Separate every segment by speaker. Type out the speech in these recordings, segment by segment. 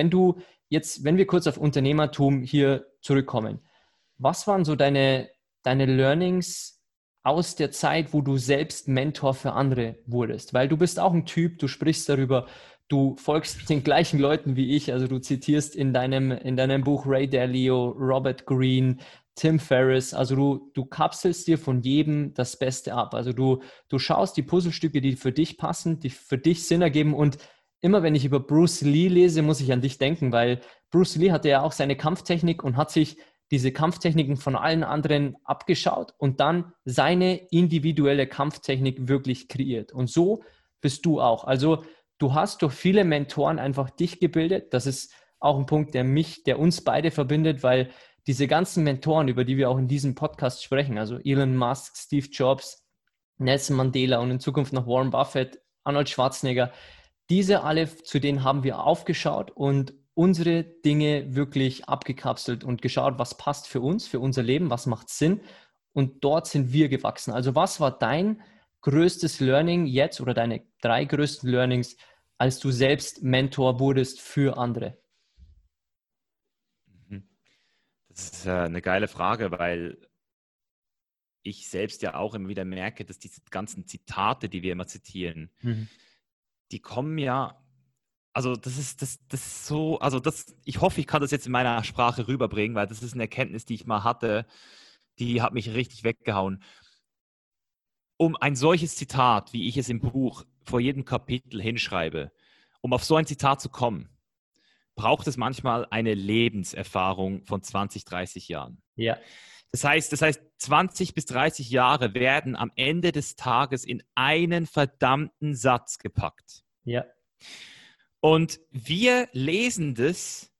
Speaker 1: Wenn du jetzt, wenn wir kurz auf Unternehmertum hier zurückkommen, was waren so deine, deine Learnings aus der Zeit, wo du selbst Mentor für andere wurdest? Weil du bist auch ein Typ, du sprichst darüber, du folgst den gleichen Leuten wie ich, also du zitierst in deinem, in deinem Buch Ray Dalio, Robert Greene, Tim Ferriss, also du, du kapselst dir von jedem das Beste ab. Also du, du schaust die Puzzlestücke, die für dich passen, die für dich Sinn ergeben und immer wenn ich über Bruce Lee lese, muss ich an dich denken, weil Bruce Lee hatte ja auch seine Kampftechnik und hat sich diese Kampftechniken von allen anderen abgeschaut und dann seine individuelle Kampftechnik wirklich kreiert. Und so bist du auch. Also du hast durch viele Mentoren einfach dich gebildet. Das ist auch ein Punkt, der mich, der uns beide verbindet, weil diese ganzen Mentoren, über die wir auch in diesem Podcast sprechen, also Elon Musk, Steve Jobs, Nelson Mandela und in Zukunft noch Warren Buffett, Arnold Schwarzenegger, diese alle, zu denen haben wir aufgeschaut und unsere Dinge wirklich abgekapselt und geschaut, was passt für uns, für unser Leben, was macht Sinn. Und dort sind wir gewachsen. Also was war dein größtes Learning jetzt oder deine drei größten Learnings, als du selbst Mentor wurdest für andere?
Speaker 2: Mhm. Das ist eine geile Frage, weil ich selbst ja auch immer wieder merke, dass diese ganzen Zitate, die wir immer zitieren, mhm die kommen ja, also das ist, das, das ist so, also das, ich hoffe, ich kann das jetzt in meiner Sprache rüberbringen, weil das ist eine Erkenntnis, die ich mal hatte, die hat mich richtig weggehauen. Um ein solches Zitat, wie ich es im Buch vor jedem Kapitel hinschreibe, um auf so ein Zitat zu kommen, braucht es manchmal eine Lebenserfahrung von 20, 30 Jahren.
Speaker 1: Ja.
Speaker 2: Das heißt, das heißt, 20 bis 30 Jahre werden am Ende des Tages in einen verdammten Satz gepackt.
Speaker 1: Ja.
Speaker 2: Und wir lesen das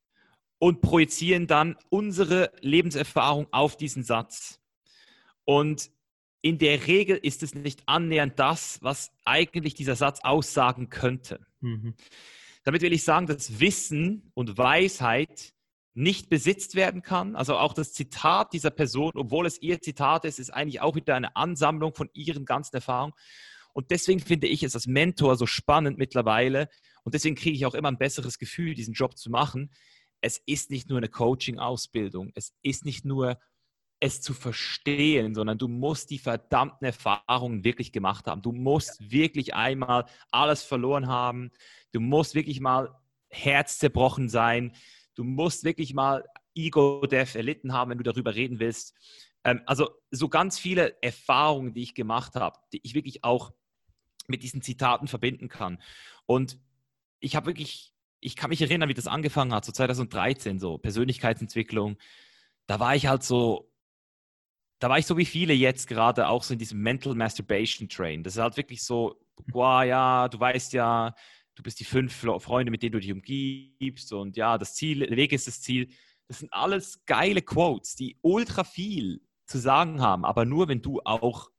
Speaker 2: und projizieren dann unsere Lebenserfahrung auf diesen Satz. Und in der Regel ist es nicht annähernd das, was eigentlich dieser Satz aussagen könnte. Mhm. Damit will ich sagen, dass Wissen und Weisheit nicht besitzt werden kann. Also auch das Zitat dieser Person, obwohl es ihr Zitat ist, ist eigentlich auch wieder eine Ansammlung von ihren ganzen Erfahrungen. Und deswegen finde ich es als Mentor so spannend mittlerweile. Und deswegen kriege ich auch immer ein besseres Gefühl, diesen Job zu machen. Es ist nicht nur eine Coaching-Ausbildung. Es ist nicht nur es zu verstehen, sondern du musst die verdammten Erfahrungen wirklich gemacht haben. Du musst wirklich einmal alles verloren haben. Du musst wirklich mal herzzerbrochen sein Du musst wirklich mal Ego-Death erlitten haben, wenn du darüber reden willst. Ähm, also so ganz viele Erfahrungen, die ich gemacht habe, die ich wirklich auch mit diesen Zitaten verbinden kann. Und ich habe wirklich, ich kann mich erinnern, wie das angefangen hat, so 2013, so Persönlichkeitsentwicklung. Da war ich halt so, da war ich so wie viele jetzt gerade auch so in diesem Mental Masturbation Train. Das ist halt wirklich so, boah, ja, du weißt ja, du bist die fünf Freunde, mit denen du dich umgibst und ja, das Ziel, der Weg ist das Ziel. Das sind alles geile Quotes, die ultra viel zu sagen haben, aber nur wenn du auch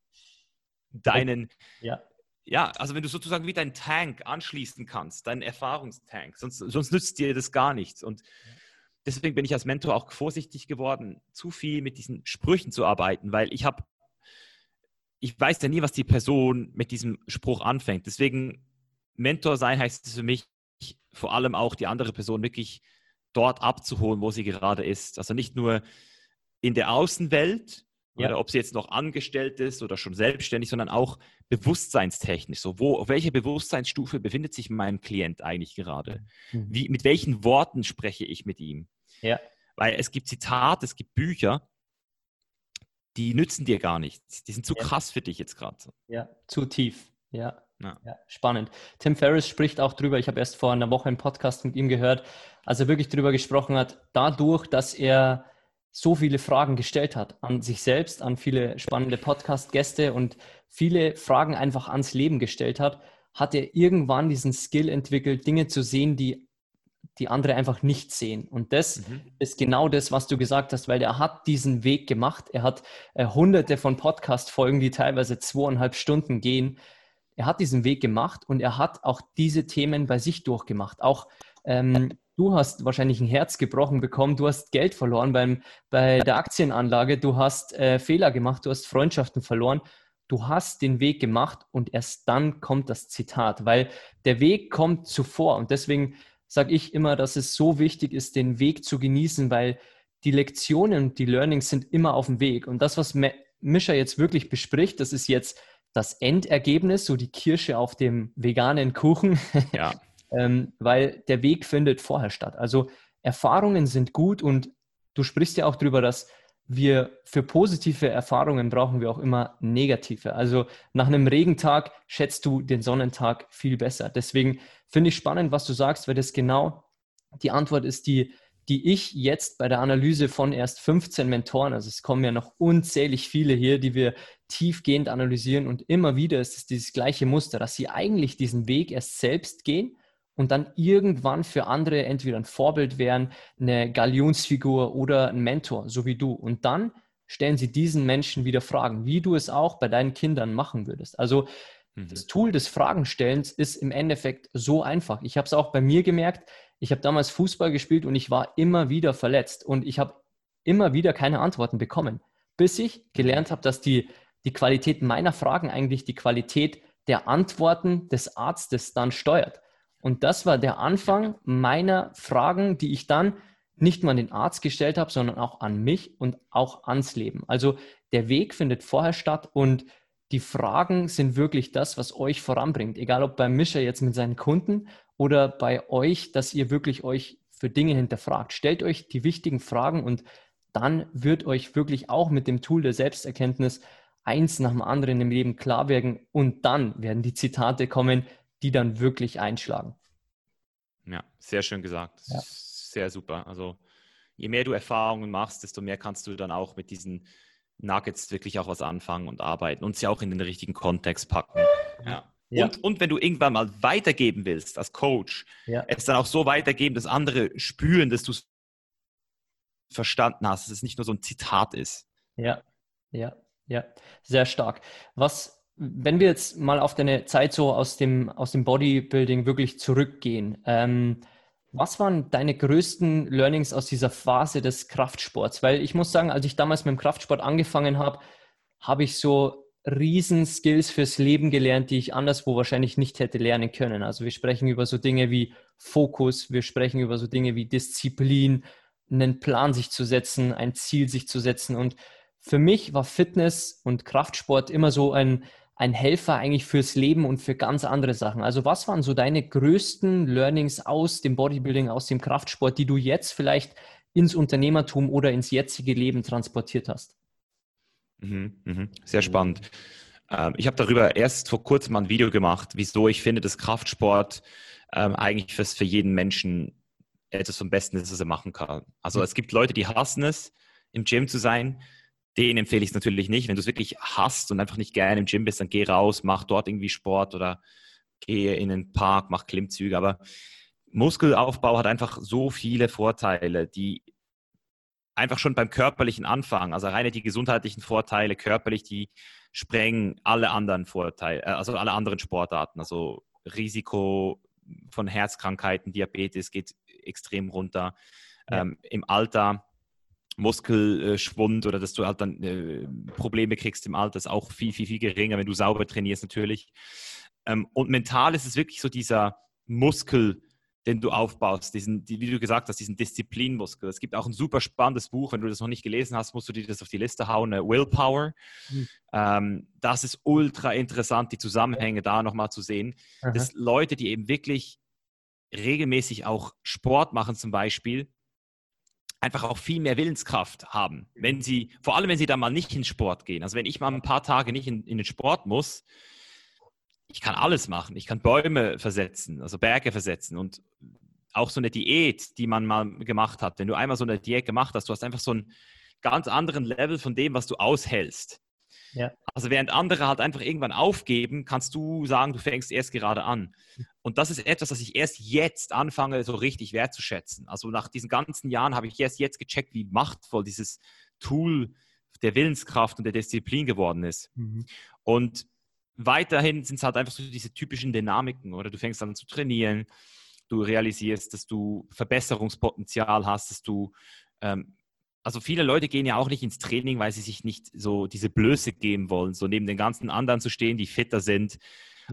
Speaker 2: deinen,
Speaker 1: ja,
Speaker 2: ja also wenn du sozusagen wie deinen Tank anschließen kannst, deinen Erfahrungstank, sonst, sonst nützt dir das gar nichts. Und deswegen bin ich als Mentor auch vorsichtig geworden, zu viel mit diesen Sprüchen zu arbeiten, weil ich habe, ich weiß ja nie, was die Person mit diesem Spruch anfängt. Deswegen Mentor sein heißt es für mich vor allem auch die andere Person wirklich dort abzuholen, wo sie gerade ist. Also nicht nur in der Außenwelt ja. oder ob sie jetzt noch angestellt ist oder schon selbstständig, sondern auch bewusstseinstechnisch. So, wo, auf welcher Bewusstseinsstufe befindet sich mein Klient eigentlich gerade? Mhm. Wie, mit welchen Worten spreche ich mit ihm?
Speaker 1: Ja.
Speaker 2: Weil es gibt Zitate, es gibt Bücher, die nützen dir gar nichts. Die sind zu ja. krass für dich jetzt gerade.
Speaker 1: Ja, zu tief. Ja. Ja. ja. spannend. Tim Ferriss spricht auch drüber, ich habe erst vor einer Woche einen Podcast mit ihm gehört, als er wirklich drüber gesprochen hat, dadurch, dass er so viele Fragen gestellt hat an sich selbst, an viele spannende Podcast-Gäste und viele Fragen einfach ans Leben gestellt hat, hat er irgendwann diesen Skill entwickelt, Dinge zu sehen, die die andere einfach nicht sehen. Und das mhm. ist genau das, was du gesagt hast, weil er hat diesen Weg gemacht. Er hat äh, hunderte von Podcast-Folgen, die teilweise zweieinhalb Stunden gehen. Er hat diesen Weg gemacht und er hat auch diese Themen bei sich durchgemacht. Auch ähm, du hast wahrscheinlich ein Herz gebrochen bekommen, du hast Geld verloren beim, bei der Aktienanlage, du hast äh, Fehler gemacht, du hast Freundschaften verloren. Du hast den Weg gemacht und erst dann kommt das Zitat, weil der Weg kommt zuvor und deswegen sage ich immer, dass es so wichtig ist, den Weg zu genießen, weil die Lektionen die Learnings sind immer auf dem Weg. Und das, was Mischa jetzt wirklich bespricht, das ist jetzt das Endergebnis, so die Kirsche auf dem veganen Kuchen, ja. ähm, weil der Weg findet vorher statt. Also Erfahrungen sind gut und du sprichst ja auch darüber, dass wir für positive Erfahrungen brauchen wir auch immer negative. Also nach einem Regentag schätzt du den Sonnentag viel besser. Deswegen finde ich spannend, was du sagst, weil das genau die Antwort ist, die, die ich jetzt bei der Analyse von erst 15 Mentoren, also es kommen ja noch unzählig viele hier, die wir tiefgehend analysieren und immer wieder ist es dieses gleiche Muster, dass sie eigentlich diesen Weg erst selbst gehen und dann irgendwann für andere entweder ein Vorbild wären, eine Galionsfigur oder ein Mentor, so wie du. Und dann stellen sie diesen Menschen wieder Fragen, wie du es auch bei deinen Kindern machen würdest. Also mhm. das Tool des Fragenstellens ist im Endeffekt so einfach. Ich habe es auch bei mir gemerkt. Ich habe damals Fußball gespielt und ich war immer wieder verletzt und ich habe immer wieder keine Antworten bekommen, bis ich gelernt habe, dass die, die Qualität meiner Fragen eigentlich die Qualität der Antworten des Arztes dann steuert. Und das war der Anfang meiner Fragen, die ich dann nicht nur an den Arzt gestellt habe, sondern auch an mich und auch ans Leben. Also der Weg findet vorher statt und die Fragen sind wirklich das, was euch voranbringt. Egal ob bei Mischa jetzt mit seinen Kunden oder bei euch, dass ihr wirklich euch für Dinge hinterfragt. Stellt euch die wichtigen Fragen und dann wird euch wirklich auch mit dem Tool der Selbsterkenntnis eins nach dem anderen im Leben klar werden und dann werden die Zitate kommen, die dann wirklich einschlagen.
Speaker 2: Ja, sehr schön gesagt. Ja. Sehr super. Also je mehr du Erfahrungen machst, desto mehr kannst du dann auch mit diesen Nuggets wirklich auch was anfangen und arbeiten und sie auch in den richtigen Kontext packen. Ja. ja. Und, und wenn du irgendwann mal weitergeben willst als Coach, ja. es dann auch so weitergeben, dass andere spüren, dass du es verstanden hast, dass es nicht nur so ein Zitat ist.
Speaker 1: Ja, ja, ja, sehr stark. Was wenn wir jetzt mal auf deine Zeit so aus dem, aus dem Bodybuilding wirklich zurückgehen, ähm, was waren deine größten Learnings aus dieser Phase des Kraftsports? Weil ich muss sagen, als ich damals mit dem Kraftsport angefangen habe, habe ich so riesen Skills fürs Leben gelernt, die ich anderswo wahrscheinlich nicht hätte lernen können. Also wir sprechen über so Dinge wie Fokus, wir sprechen über so Dinge wie Disziplin, einen Plan sich zu setzen, ein Ziel sich zu setzen. Und für mich war Fitness und Kraftsport immer so ein, ein Helfer eigentlich fürs Leben und für ganz andere Sachen. Also was waren so deine größten Learnings aus dem Bodybuilding, aus dem Kraftsport, die du jetzt vielleicht ins Unternehmertum oder ins jetzige Leben transportiert hast?
Speaker 2: Mhm, mh. Sehr spannend. Ähm, ich habe darüber erst vor kurzem ein Video gemacht, wieso ich finde, dass Kraftsport ähm, eigentlich fürs, für jeden Menschen etwas vom Besten ist, was er machen kann. Also mhm. es gibt Leute, die hassen es, im Gym zu sein den empfehle ich es natürlich nicht. Wenn du es wirklich hast und einfach nicht gerne im Gym bist, dann geh raus, mach dort irgendwie Sport oder geh in den Park, mach Klimmzüge. Aber Muskelaufbau hat einfach so viele Vorteile, die einfach schon beim körperlichen Anfang, also reine die gesundheitlichen Vorteile körperlich, die sprengen alle anderen Vorteile, äh, also alle anderen Sportarten. Also Risiko von Herzkrankheiten, Diabetes geht extrem runter. Ja. Ähm, Im Alter Muskelschwund oder dass du halt dann äh, Probleme kriegst im Alter, ist auch viel, viel, viel geringer, wenn du sauber trainierst natürlich. Ähm, und mental ist es wirklich so dieser Muskel, den du aufbaust, diesen, die, wie du gesagt hast, diesen Disziplinmuskel. Es gibt auch ein super spannendes Buch, wenn du das noch nicht gelesen hast, musst du dir das auf die Liste hauen, äh, Willpower. Mhm. Ähm, das ist ultra interessant, die Zusammenhänge da nochmal zu sehen. Aha. Dass Leute, die eben wirklich regelmäßig auch Sport machen zum Beispiel, einfach auch viel mehr Willenskraft haben. Wenn sie, vor allem wenn sie da mal nicht in Sport gehen. Also wenn ich mal ein paar Tage nicht in, in den Sport muss, ich kann alles machen. Ich kann Bäume versetzen, also Berge versetzen und auch so eine Diät, die man mal gemacht hat. Wenn du einmal so eine Diät gemacht hast, du hast einfach so einen ganz anderen Level von dem, was du aushältst. Ja. Also während andere halt einfach irgendwann aufgeben, kannst du sagen, du fängst erst gerade an. Und das ist etwas, was ich erst jetzt anfange, so richtig wertzuschätzen. Also nach diesen ganzen Jahren habe ich erst jetzt gecheckt, wie machtvoll dieses Tool der Willenskraft und der Disziplin geworden ist. Mhm. Und weiterhin sind es halt einfach so diese typischen Dynamiken, oder du fängst an zu trainieren, du realisierst, dass du Verbesserungspotenzial hast, dass du ähm, also viele Leute gehen ja auch nicht ins Training, weil sie sich nicht so diese Blöße geben wollen, so neben den ganzen anderen zu stehen, die fitter sind.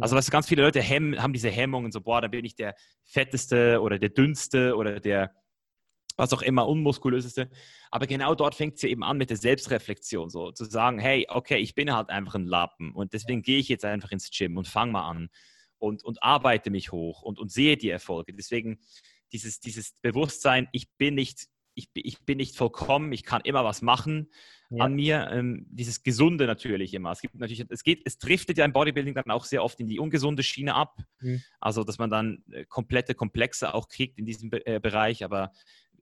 Speaker 2: Also was ganz viele Leute hemmen, haben diese Hemmungen, so boah, da bin ich der fetteste oder der dünnste oder der was auch immer unmuskulöseste. Aber genau dort fängt es ja eben an mit der Selbstreflexion, so zu sagen, hey, okay, ich bin halt einfach ein Lappen und deswegen gehe ich jetzt einfach ins Gym und fange mal an und, und arbeite mich hoch und, und sehe die Erfolge. Deswegen dieses, dieses Bewusstsein, ich bin nicht ich, ich bin nicht vollkommen, ich kann immer was machen ja. an mir. Ähm, dieses Gesunde natürlich immer. Es gibt natürlich, es geht, es driftet ja im Bodybuilding dann auch sehr oft in die ungesunde Schiene ab. Mhm. Also, dass man dann äh, komplette Komplexe auch kriegt in diesem äh, Bereich. Aber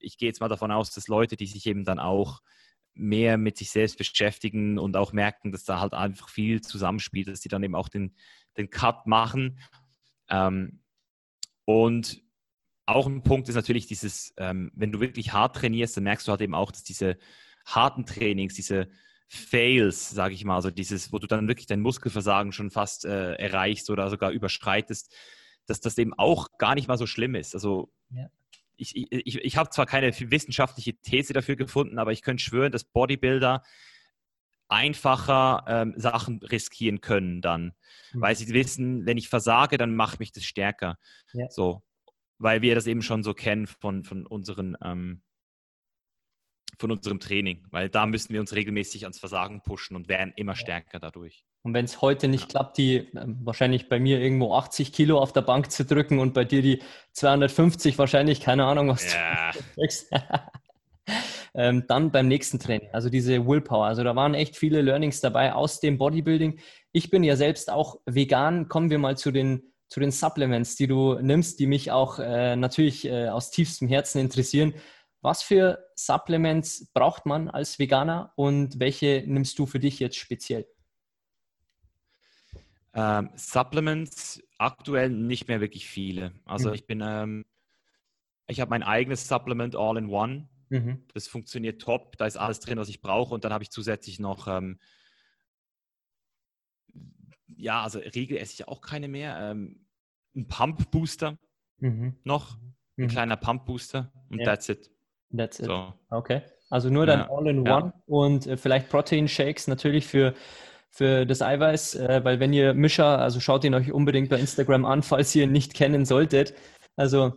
Speaker 2: ich gehe jetzt mal davon aus, dass Leute, die sich eben dann auch mehr mit sich selbst beschäftigen und auch merken, dass da halt einfach viel zusammenspielt, dass die dann eben auch den, den Cut machen. Ähm, und auch ein Punkt ist natürlich dieses, ähm, wenn du wirklich hart trainierst, dann merkst du halt eben auch, dass diese harten Trainings, diese Fails, sage ich mal, also dieses, wo du dann wirklich dein Muskelversagen schon fast äh, erreichst oder sogar überschreitest, dass das eben auch gar nicht mal so schlimm ist. Also ja. ich, ich, ich habe zwar keine wissenschaftliche These dafür gefunden, aber ich könnte schwören, dass Bodybuilder einfacher ähm, Sachen riskieren können dann, mhm. weil sie wissen, wenn ich versage, dann macht mich das stärker. Ja. So weil wir das eben schon so kennen von, von, unseren, ähm, von unserem Training. Weil da müssen wir uns regelmäßig ans Versagen pushen und werden immer stärker dadurch.
Speaker 1: Und wenn es heute nicht ja. klappt, die äh, wahrscheinlich bei mir irgendwo 80 Kilo auf der Bank zu drücken und bei dir die 250 wahrscheinlich, keine Ahnung, was ja. du kriegst. ähm, dann beim nächsten Training, also diese Willpower. Also da waren echt viele Learnings dabei aus dem Bodybuilding. Ich bin ja selbst auch vegan. Kommen wir mal zu den zu den Supplements, die du nimmst, die mich auch äh, natürlich äh, aus tiefstem Herzen interessieren. Was für Supplements braucht man als Veganer und welche nimmst du für dich jetzt speziell?
Speaker 2: Ähm, Supplements aktuell nicht mehr wirklich viele. Also mhm. ich bin, ähm, ich habe mein eigenes Supplement All in One. Mhm. Das funktioniert top. Da ist alles drin, was ich brauche. Und dann habe ich zusätzlich noch ähm, ja, also Regel esse ich auch keine mehr. Ähm, ein Pump-Booster mhm. noch, ein mhm. kleiner Pump-Booster und yeah. that's it.
Speaker 1: That's it. So. Okay. Also nur dann ja. All-in-One ja. und äh, vielleicht Protein-Shakes natürlich für, für das Eiweiß, äh, weil wenn ihr Mischer, also schaut ihn euch unbedingt bei Instagram an, falls ihr ihn nicht kennen solltet. Also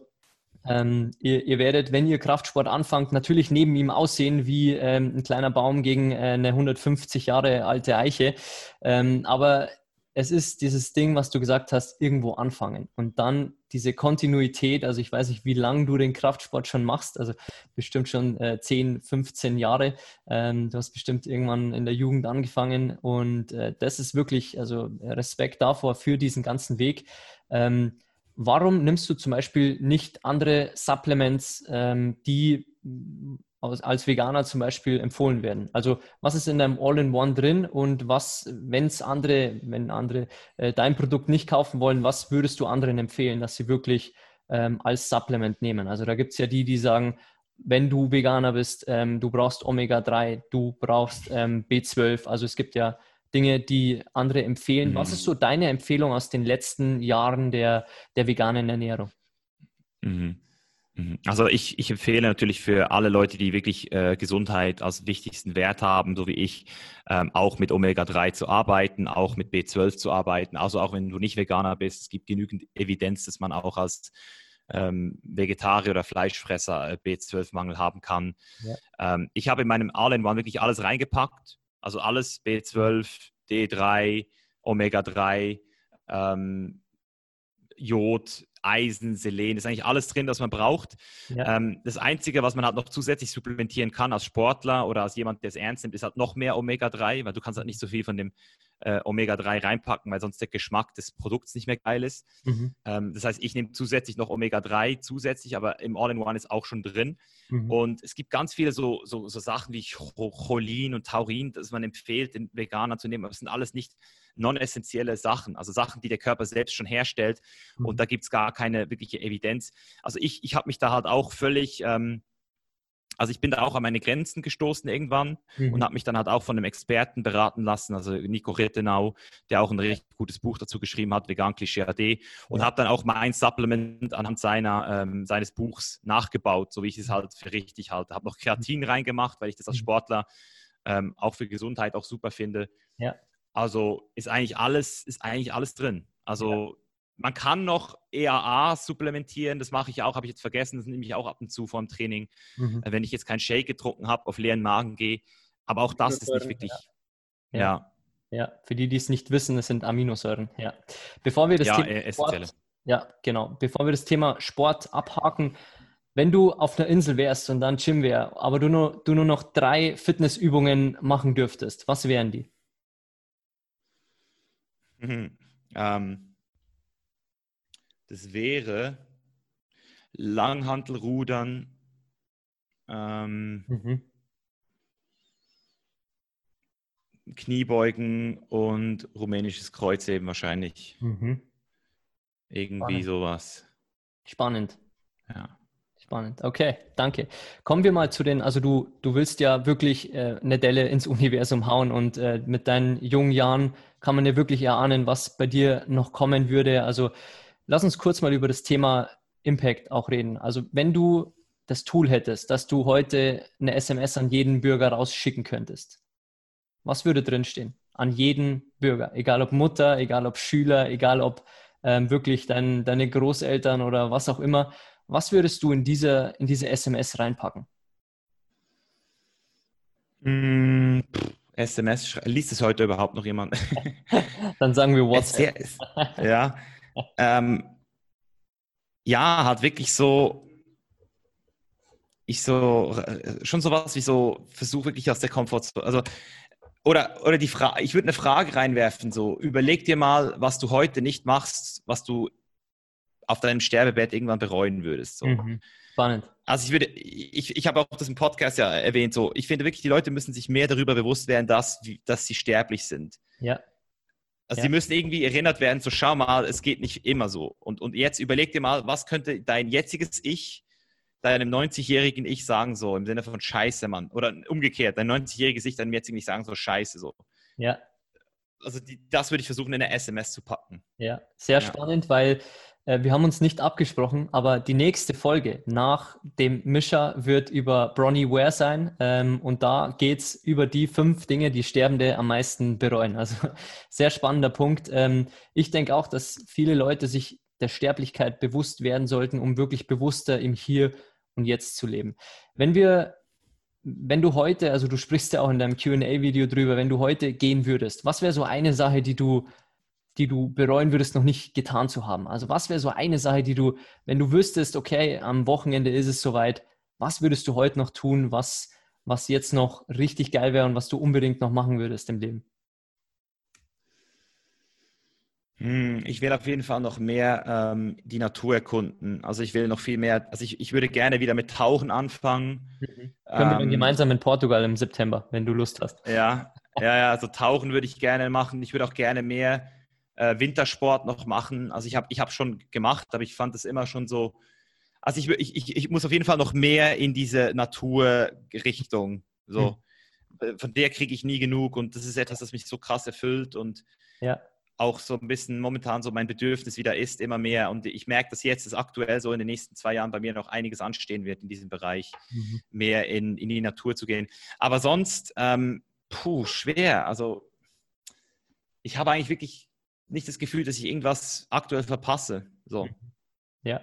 Speaker 1: ähm, ihr, ihr, werdet, wenn ihr Kraftsport anfangt, natürlich neben ihm aussehen wie ähm, ein kleiner Baum gegen äh, eine 150 Jahre alte Eiche. Ähm, aber es ist dieses Ding, was du gesagt hast, irgendwo anfangen und dann diese Kontinuität. Also ich weiß nicht, wie lange du den Kraftsport schon machst, also bestimmt schon äh, 10, 15 Jahre. Ähm, du hast bestimmt irgendwann in der Jugend angefangen und äh, das ist wirklich, also Respekt davor für diesen ganzen Weg. Ähm, warum nimmst du zum Beispiel nicht andere Supplements, ähm, die als Veganer zum Beispiel empfohlen werden? Also was ist in deinem All-in-One drin und was, wenn es andere, wenn andere äh, dein Produkt nicht kaufen wollen, was würdest du anderen empfehlen, dass sie wirklich ähm, als Supplement nehmen? Also da gibt es ja die, die sagen, wenn du Veganer bist, ähm, du brauchst Omega-3, du brauchst ähm, B12. Also es gibt ja Dinge, die andere empfehlen. Mhm. Was ist so deine Empfehlung aus den letzten Jahren der, der veganen Ernährung?
Speaker 2: Mhm. Mhm. Also ich, ich empfehle natürlich für alle Leute, die wirklich äh, Gesundheit als wichtigsten Wert haben, so wie ich, ähm, auch mit Omega-3 zu arbeiten, auch mit B12 zu arbeiten. Also auch wenn du nicht Veganer bist, es gibt genügend Evidenz, dass man auch als ähm, Vegetarier oder Fleischfresser äh, B12-Mangel haben kann. Ja. Ähm, ich habe in meinem All-in-One wirklich alles reingepackt, also alles B12, D3, Omega-3, ähm, Jod, Eisen, Selen, ist eigentlich alles drin, was man braucht. Ja. Ähm, das Einzige, was man halt noch zusätzlich supplementieren kann als Sportler oder als jemand, der es ernst nimmt, ist halt noch mehr Omega-3, weil du kannst halt nicht so viel von dem äh, Omega-3 reinpacken, weil sonst der Geschmack des Produkts nicht mehr geil ist. Mhm. Ähm, das heißt, ich nehme zusätzlich noch Omega-3 zusätzlich, aber im All-in-One ist auch schon drin. Mhm. Und es gibt ganz viele so, so, so Sachen wie Cholin und Taurin, das man empfiehlt, den Veganern zu nehmen. Aber das sind alles nicht non-essentielle Sachen, also Sachen, die der Körper selbst schon herstellt. Mhm. Und da gibt es gar keine wirkliche Evidenz. Also ich, ich habe mich da halt auch völlig... Ähm, also ich bin da auch an meine Grenzen gestoßen irgendwann mhm. und habe mich dann halt auch von einem Experten beraten lassen, also Nico Rittenau, der auch ein richtig gutes Buch dazu geschrieben hat, Vegan Klischee AD, und ja. habe dann auch mein Supplement anhand seiner, ähm, seines Buchs nachgebaut, so wie ich es halt für richtig halte. Habe noch Kreatin reingemacht, weil ich das als mhm. Sportler ähm, auch für Gesundheit auch super finde. Ja. Also ist eigentlich alles, ist eigentlich alles drin. Also ja. Man kann noch EAA supplementieren, das mache ich auch, habe ich jetzt vergessen, das nehme ich auch ab und zu vor dem Training, mhm. Wenn ich jetzt keinen Shake getrunken habe, auf leeren Magen gehe. Aber auch das ist nicht wirklich.
Speaker 1: Ja. ja. ja. für die, die es nicht wissen, das sind Aminosäuren. Ja. Bevor wir das
Speaker 2: ja,
Speaker 1: Thema
Speaker 2: äh, Sport,
Speaker 1: ja, genau. Bevor wir das Thema Sport abhaken, wenn du auf einer Insel wärst und dann Gym wäre, aber du nur, du nur noch drei Fitnessübungen machen dürftest, was wären die?
Speaker 2: Mhm. Ähm, das wäre Langhantelrudern, ähm, mhm. Kniebeugen und rumänisches Kreuzheben wahrscheinlich. Mhm. Irgendwie Spannend. sowas.
Speaker 1: Spannend. Ja. Spannend. Okay, danke. Kommen wir mal zu den, also du, du willst ja wirklich äh, eine Delle ins Universum hauen und äh, mit deinen jungen Jahren kann man ja wirklich erahnen, was bei dir noch kommen würde. Also Lass uns kurz mal über das Thema Impact auch reden. Also wenn du das Tool hättest, dass du heute eine SMS an jeden Bürger rausschicken könntest, was würde drinstehen? An jeden Bürger, egal ob Mutter, egal ob Schüler, egal ob ähm, wirklich dein, deine Großeltern oder was auch immer. Was würdest du in diese, in diese SMS reinpacken?
Speaker 2: Mm, SMS, liest es heute überhaupt noch jemand?
Speaker 1: Dann sagen wir WhatsApp.
Speaker 2: ja, ähm, ja, hat wirklich so, ich so, schon sowas wie so, versuche wirklich aus der Komfortzone, also, oder, oder die Frage, ich würde eine Frage reinwerfen, so, überleg dir mal, was du heute nicht machst, was du auf deinem Sterbebett irgendwann bereuen würdest. So. Mhm.
Speaker 1: Spannend.
Speaker 2: Also ich würde, ich, ich habe auch das im Podcast ja erwähnt, so, ich finde wirklich, die Leute müssen sich mehr darüber bewusst werden, dass, dass sie sterblich sind.
Speaker 1: Ja.
Speaker 2: Also ja. sie müssen irgendwie erinnert werden, so schau mal, es geht nicht immer so. Und, und jetzt überleg dir mal, was könnte dein jetziges Ich deinem 90-jährigen Ich sagen, so im Sinne von Scheiße, Mann. Oder umgekehrt, dein 90-jähriges Ich deinem jetzigen Ich sagen, so Scheiße, so.
Speaker 1: Ja.
Speaker 2: Also die, das würde ich versuchen, in eine SMS zu packen.
Speaker 1: Ja, sehr ja. spannend, weil wir haben uns nicht abgesprochen, aber die nächste Folge nach dem Mischer wird über Bronnie Ware sein. Ähm, und da geht es über die fünf Dinge, die Sterbende am meisten bereuen. Also sehr spannender Punkt. Ähm, ich denke auch, dass viele Leute sich der Sterblichkeit bewusst werden sollten, um wirklich bewusster im Hier und Jetzt zu leben. Wenn wir wenn du heute, also du sprichst ja auch in deinem QA-Video drüber, wenn du heute gehen würdest, was wäre so eine Sache, die du die du bereuen würdest, noch nicht getan zu haben? Also was wäre so eine Sache, die du, wenn du wüsstest, okay, am Wochenende ist es soweit, was würdest du heute noch tun, was, was jetzt noch richtig geil wäre und was du unbedingt noch machen würdest im Leben?
Speaker 2: Hm, ich will auf jeden Fall noch mehr ähm, die Natur erkunden. Also ich will noch viel mehr, also ich, ich würde gerne wieder mit Tauchen anfangen. Mhm.
Speaker 1: Können ähm, wir gemeinsam in Portugal im September, wenn du Lust hast.
Speaker 2: Ja, ja, ja, also Tauchen würde ich gerne machen. Ich würde auch gerne mehr äh, Wintersport noch machen. Also ich habe ich hab schon gemacht, aber ich fand es immer schon so. Also ich, ich, ich muss auf jeden Fall noch mehr in diese Naturrichtung. So. Hm. Von der kriege ich nie genug und das ist etwas, das mich so krass erfüllt und ja. auch so ein bisschen momentan so mein Bedürfnis wieder ist, immer mehr. Und ich merke, dass jetzt, dass aktuell so in den nächsten zwei Jahren bei mir noch einiges anstehen wird in diesem Bereich, mhm. mehr in, in die Natur zu gehen. Aber sonst, ähm, puh, schwer. Also ich habe eigentlich wirklich nicht das Gefühl, dass ich irgendwas aktuell verpasse. So.
Speaker 1: Ja,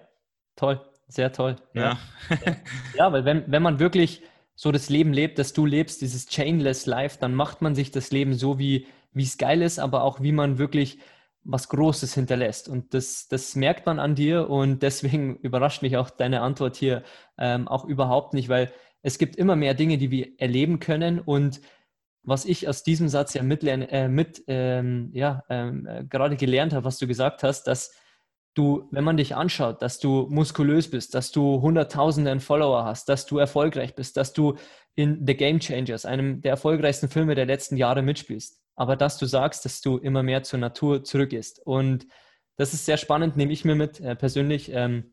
Speaker 1: toll, sehr toll.
Speaker 2: Ja,
Speaker 1: ja, ja weil wenn, wenn man wirklich so das Leben lebt, das du lebst, dieses Chainless Life, dann macht man sich das Leben so, wie es geil ist, aber auch wie man wirklich was Großes hinterlässt. Und das, das merkt man an dir und deswegen überrascht mich auch deine Antwort hier ähm, auch überhaupt nicht, weil es gibt immer mehr Dinge, die wir erleben können und was ich aus diesem Satz ja mit, äh, mit ähm, ja, ähm, äh, gerade gelernt habe, was du gesagt hast, dass du, wenn man dich anschaut, dass du muskulös bist, dass du Hunderttausende Follower hast, dass du erfolgreich bist, dass du in The Game Changers, einem der erfolgreichsten Filme der letzten Jahre mitspielst, aber dass du sagst, dass du immer mehr zur Natur zurückgehst. Und das ist sehr spannend, nehme ich mir mit äh, persönlich, ähm,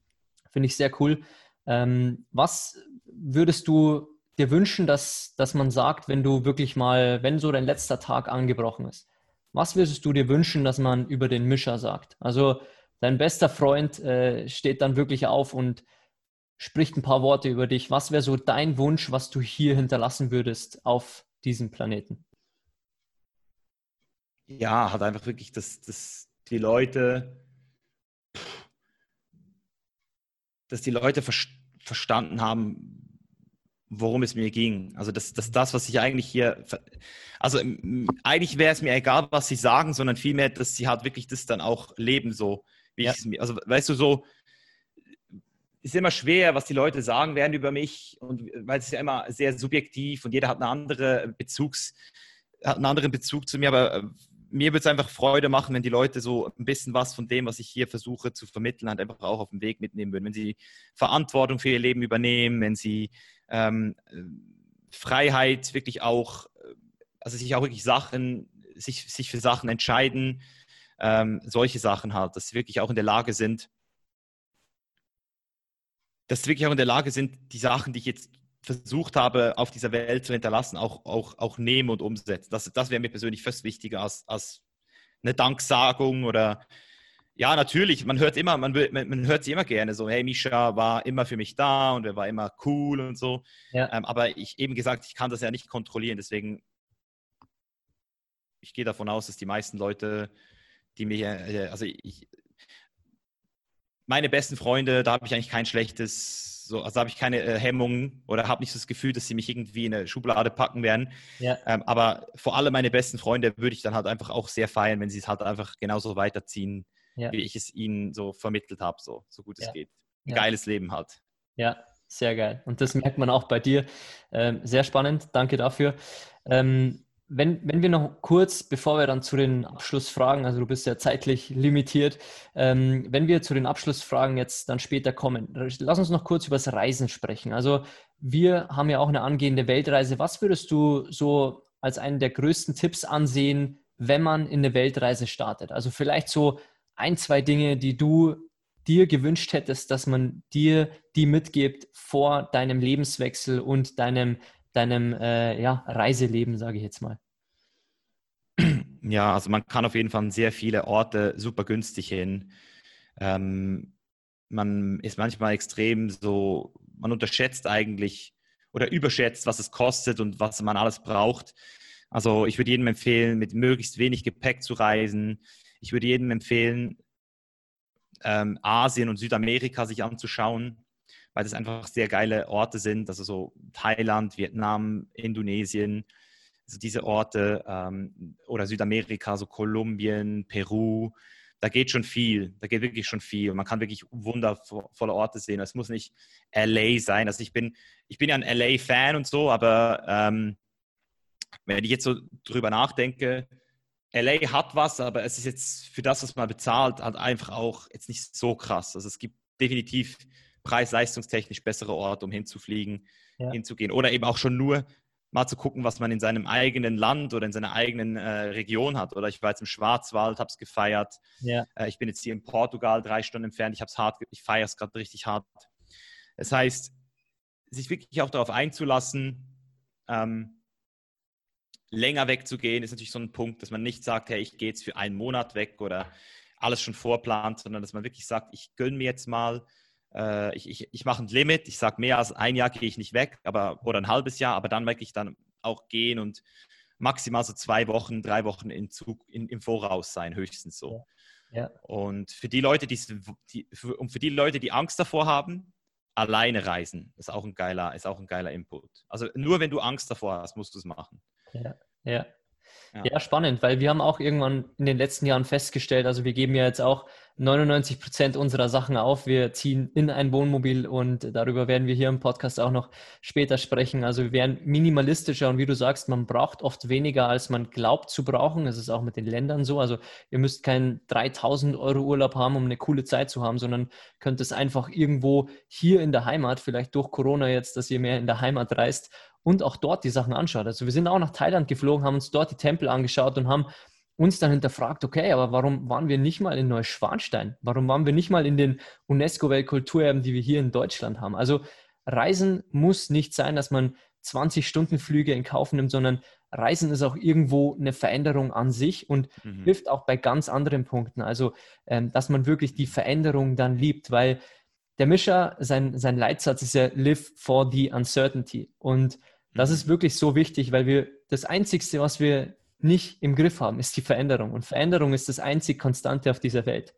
Speaker 1: finde ich sehr cool. Ähm, was würdest du dir wünschen, dass, dass man sagt, wenn du wirklich mal, wenn so dein letzter Tag angebrochen ist? Was würdest du dir wünschen, dass man über den Mischer sagt? Also dein bester Freund äh, steht dann wirklich auf und spricht ein paar Worte über dich. Was wäre so dein Wunsch, was du hier hinterlassen würdest auf diesem Planeten?
Speaker 2: Ja, hat einfach wirklich, dass, dass die Leute, dass die Leute verstanden haben, worum es mir ging. Also dass, dass das, was ich eigentlich hier, also eigentlich wäre es mir egal, was sie sagen, sondern vielmehr, dass sie halt wirklich das dann auch leben, so wie ja. ich es mir, also weißt du, so ist immer schwer, was die Leute sagen werden über mich und weil es ist ja immer sehr subjektiv und jeder hat eine andere Bezugs, hat einen anderen Bezug zu mir, aber äh, mir würde es einfach Freude machen, wenn die Leute so ein bisschen was von dem, was ich hier versuche zu vermitteln, halt einfach auch auf dem Weg mitnehmen würden. Wenn sie Verantwortung für ihr Leben übernehmen, wenn sie ähm, Freiheit wirklich auch, äh, also sich auch wirklich Sachen, sich, sich für Sachen entscheiden, ähm, solche Sachen halt, dass sie wirklich auch in der Lage sind, dass sie wirklich auch in der Lage sind, die Sachen, die ich jetzt versucht habe, auf dieser Welt zu hinterlassen, auch, auch, auch nehmen und umsetzen. Das, das wäre mir persönlich fast wichtiger als, als eine Danksagung oder ja, natürlich, man hört immer, man, man hört sie immer gerne so, hey, Misha war immer für mich da und er war immer cool und so. Ja. Ähm, aber ich eben gesagt, ich kann das ja nicht kontrollieren, deswegen ich gehe davon aus, dass die meisten Leute, die mir, äh, also ich, meine besten Freunde, da habe ich eigentlich kein schlechtes, so, also habe ich keine äh, Hemmungen oder habe nicht das Gefühl, dass sie mich irgendwie in eine Schublade packen werden. Ja. Ähm, aber vor allem meine besten Freunde würde ich dann halt einfach auch sehr feiern, wenn sie es halt einfach genauso weiterziehen ja. wie ich es ihnen so vermittelt habe, so, so gut es geht. Ein geiles Leben hat.
Speaker 1: Ja, sehr geil. Und das merkt man auch bei dir. Ähm, sehr spannend, danke dafür. Ähm, wenn, wenn wir noch kurz, bevor wir dann zu den Abschlussfragen, also du bist ja zeitlich limitiert, ähm, wenn wir zu den Abschlussfragen jetzt dann später kommen, lass uns noch kurz über das Reisen sprechen. Also wir haben ja auch eine angehende Weltreise. Was würdest du so als einen der größten Tipps ansehen, wenn man in eine Weltreise startet? Also vielleicht so ein, zwei Dinge, die du dir gewünscht hättest, dass man dir die mitgibt vor deinem Lebenswechsel und deinem, deinem äh, ja, Reiseleben, sage ich jetzt mal?
Speaker 2: Ja, also man kann auf jeden Fall sehr viele Orte super günstig hin. Ähm, man ist manchmal extrem so, man unterschätzt eigentlich oder überschätzt, was es kostet und was man alles braucht. Also ich würde jedem empfehlen, mit möglichst wenig Gepäck zu reisen, ich würde jedem empfehlen, ähm, Asien und Südamerika sich anzuschauen, weil das einfach sehr geile Orte sind. Also so Thailand, Vietnam, Indonesien, also diese Orte ähm, oder Südamerika, so Kolumbien, Peru. Da geht schon viel, da geht wirklich schon viel. Man kann wirklich wundervolle Orte sehen. Es muss nicht LA sein. Also ich bin, ich bin ja ein LA-Fan und so, aber ähm, wenn ich jetzt so drüber nachdenke, LA hat was, aber es ist jetzt für das, was man bezahlt, halt einfach auch jetzt nicht so krass. Also es gibt definitiv preis-leistungstechnisch bessere Orte, um hinzufliegen, ja. hinzugehen. Oder eben auch schon nur mal zu gucken, was man in seinem eigenen Land oder in seiner eigenen äh, Region hat. Oder ich war jetzt im Schwarzwald, habe es gefeiert. Ja. Äh, ich bin jetzt hier in Portugal drei Stunden entfernt. Ich habe es hart, ich feiere es gerade richtig hart. Das heißt, sich wirklich auch darauf einzulassen, ähm, länger wegzugehen, ist natürlich so ein Punkt, dass man nicht sagt, hey, ich gehe jetzt für einen Monat weg oder alles schon vorplant, sondern dass man wirklich sagt, ich gönne mir jetzt mal, äh, ich, ich, ich mache ein Limit, ich sage, mehr als ein Jahr gehe ich nicht weg, aber, oder ein halbes Jahr, aber dann wirklich dann auch gehen und maximal so zwei Wochen, drei Wochen in Zug, in, im Voraus sein, höchstens so. Ja. Und für die Leute, die, die, für, und für die Leute, die Angst davor haben, alleine reisen, ist auch ein geiler, ist auch ein geiler Input. Also nur wenn du Angst davor hast, musst du es machen.
Speaker 1: Ja, ja. Ja. ja. spannend, weil wir haben auch irgendwann in den letzten Jahren festgestellt, also wir geben ja jetzt auch 99 Prozent unserer Sachen auf. Wir ziehen in ein Wohnmobil und darüber werden wir hier im Podcast auch noch später sprechen. Also wir werden minimalistischer und wie du sagst, man braucht oft weniger, als man glaubt zu brauchen. Das ist auch mit den Ländern so. Also ihr müsst keinen 3000 Euro Urlaub haben, um eine coole Zeit zu haben, sondern könnt es einfach irgendwo hier in der Heimat, vielleicht durch Corona jetzt, dass ihr mehr in der Heimat reist und auch dort die Sachen anschaut. Also wir sind auch nach Thailand geflogen, haben uns dort die Tempel angeschaut und haben uns dann hinterfragt, okay, aber warum waren wir nicht mal in Neuschwanstein? Warum waren wir nicht mal in den UNESCO-Weltkulturerben, die wir hier in Deutschland haben? Also Reisen muss nicht sein, dass man 20 Stunden Flüge in Kauf nimmt, sondern Reisen ist auch irgendwo eine Veränderung an sich und mhm. hilft auch bei ganz anderen Punkten. Also, ähm, dass man wirklich die Veränderung dann liebt, weil der Mischer, sein, sein Leitsatz ist ja Live for the Uncertainty. Und das mhm. ist wirklich so wichtig, weil wir das Einzige, was wir nicht im Griff haben, ist die Veränderung. Und Veränderung ist das einzig Konstante auf dieser Welt.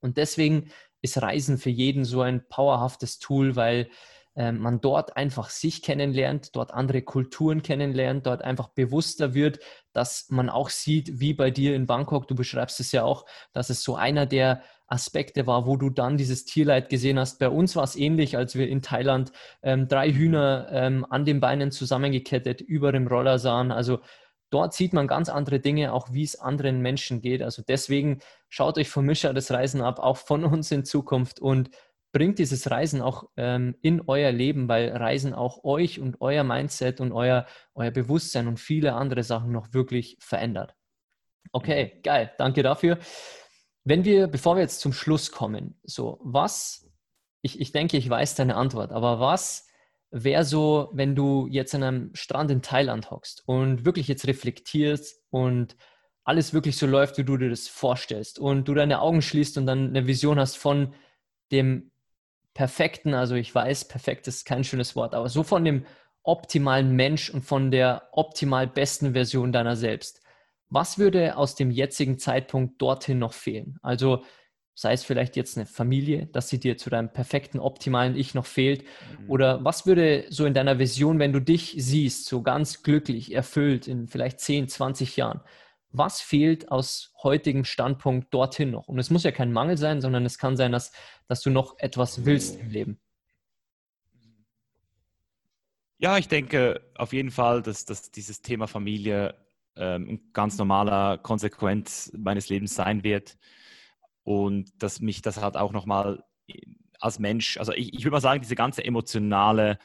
Speaker 1: Und deswegen ist Reisen für jeden so ein powerhaftes Tool, weil äh, man dort einfach sich kennenlernt, dort andere Kulturen kennenlernt, dort einfach bewusster wird, dass man auch sieht, wie bei dir in Bangkok, du beschreibst es ja auch, dass es so einer der Aspekte war, wo du dann dieses Tierleid gesehen hast. Bei uns war es ähnlich, als wir in Thailand ähm, drei Hühner ähm, an den Beinen zusammengekettet über dem Roller sahen. Also dort sieht man ganz andere Dinge, auch wie es anderen Menschen geht. Also deswegen schaut euch vom Mischer das Reisen ab, auch von uns in Zukunft und bringt dieses Reisen auch ähm, in euer Leben, weil Reisen auch euch und euer Mindset und euer, euer Bewusstsein und viele andere Sachen noch wirklich verändert. Okay, mhm. geil, danke dafür. Wenn wir, bevor wir jetzt zum Schluss kommen, so was, ich, ich denke, ich weiß deine Antwort, aber was wäre so, wenn du jetzt an einem Strand in Thailand hockst und wirklich jetzt reflektierst und alles wirklich so läuft, wie du dir das vorstellst und du deine Augen schließt und dann eine Vision hast von dem perfekten, also ich weiß, perfekt ist kein schönes Wort, aber so von dem optimalen Mensch und von der optimal besten Version deiner selbst. Was würde aus dem jetzigen Zeitpunkt dorthin noch fehlen? Also sei es vielleicht jetzt eine Familie, dass sie dir zu deinem perfekten, optimalen Ich noch fehlt? Mhm. Oder was würde so in deiner Vision, wenn du dich siehst, so ganz glücklich, erfüllt in vielleicht 10, 20 Jahren, was fehlt aus heutigem Standpunkt dorthin noch? Und es muss ja kein Mangel sein, sondern es kann sein, dass, dass du noch etwas willst im Leben.
Speaker 2: Ja, ich denke auf jeden Fall, dass, dass dieses Thema Familie ähm, ein ganz normaler Konsequenz meines Lebens sein wird und dass mich das halt auch nochmal als Mensch, also ich, ich würde mal sagen, diese ganze emotionale,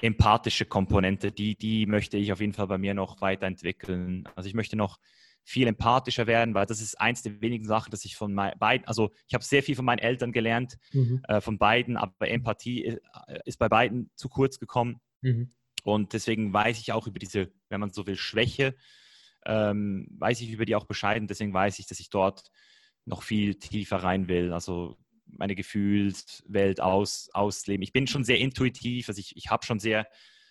Speaker 2: empathische Komponente, die, die möchte ich auf jeden Fall bei mir noch weiterentwickeln. Also ich möchte noch viel empathischer werden, weil das ist eins der wenigen Sachen, dass ich von beiden, also ich habe sehr viel von meinen Eltern gelernt, mhm. äh, von beiden, aber Empathie ist, äh, ist bei beiden zu kurz gekommen. Mhm. Und deswegen weiß ich auch über diese, wenn man so will, Schwäche, ähm, weiß ich über die auch Bescheid und deswegen weiß ich, dass ich dort noch viel tiefer rein will. Also meine Gefühlswelt aus, ausleben. Ich bin schon sehr intuitiv, also ich, ich habe schon sehr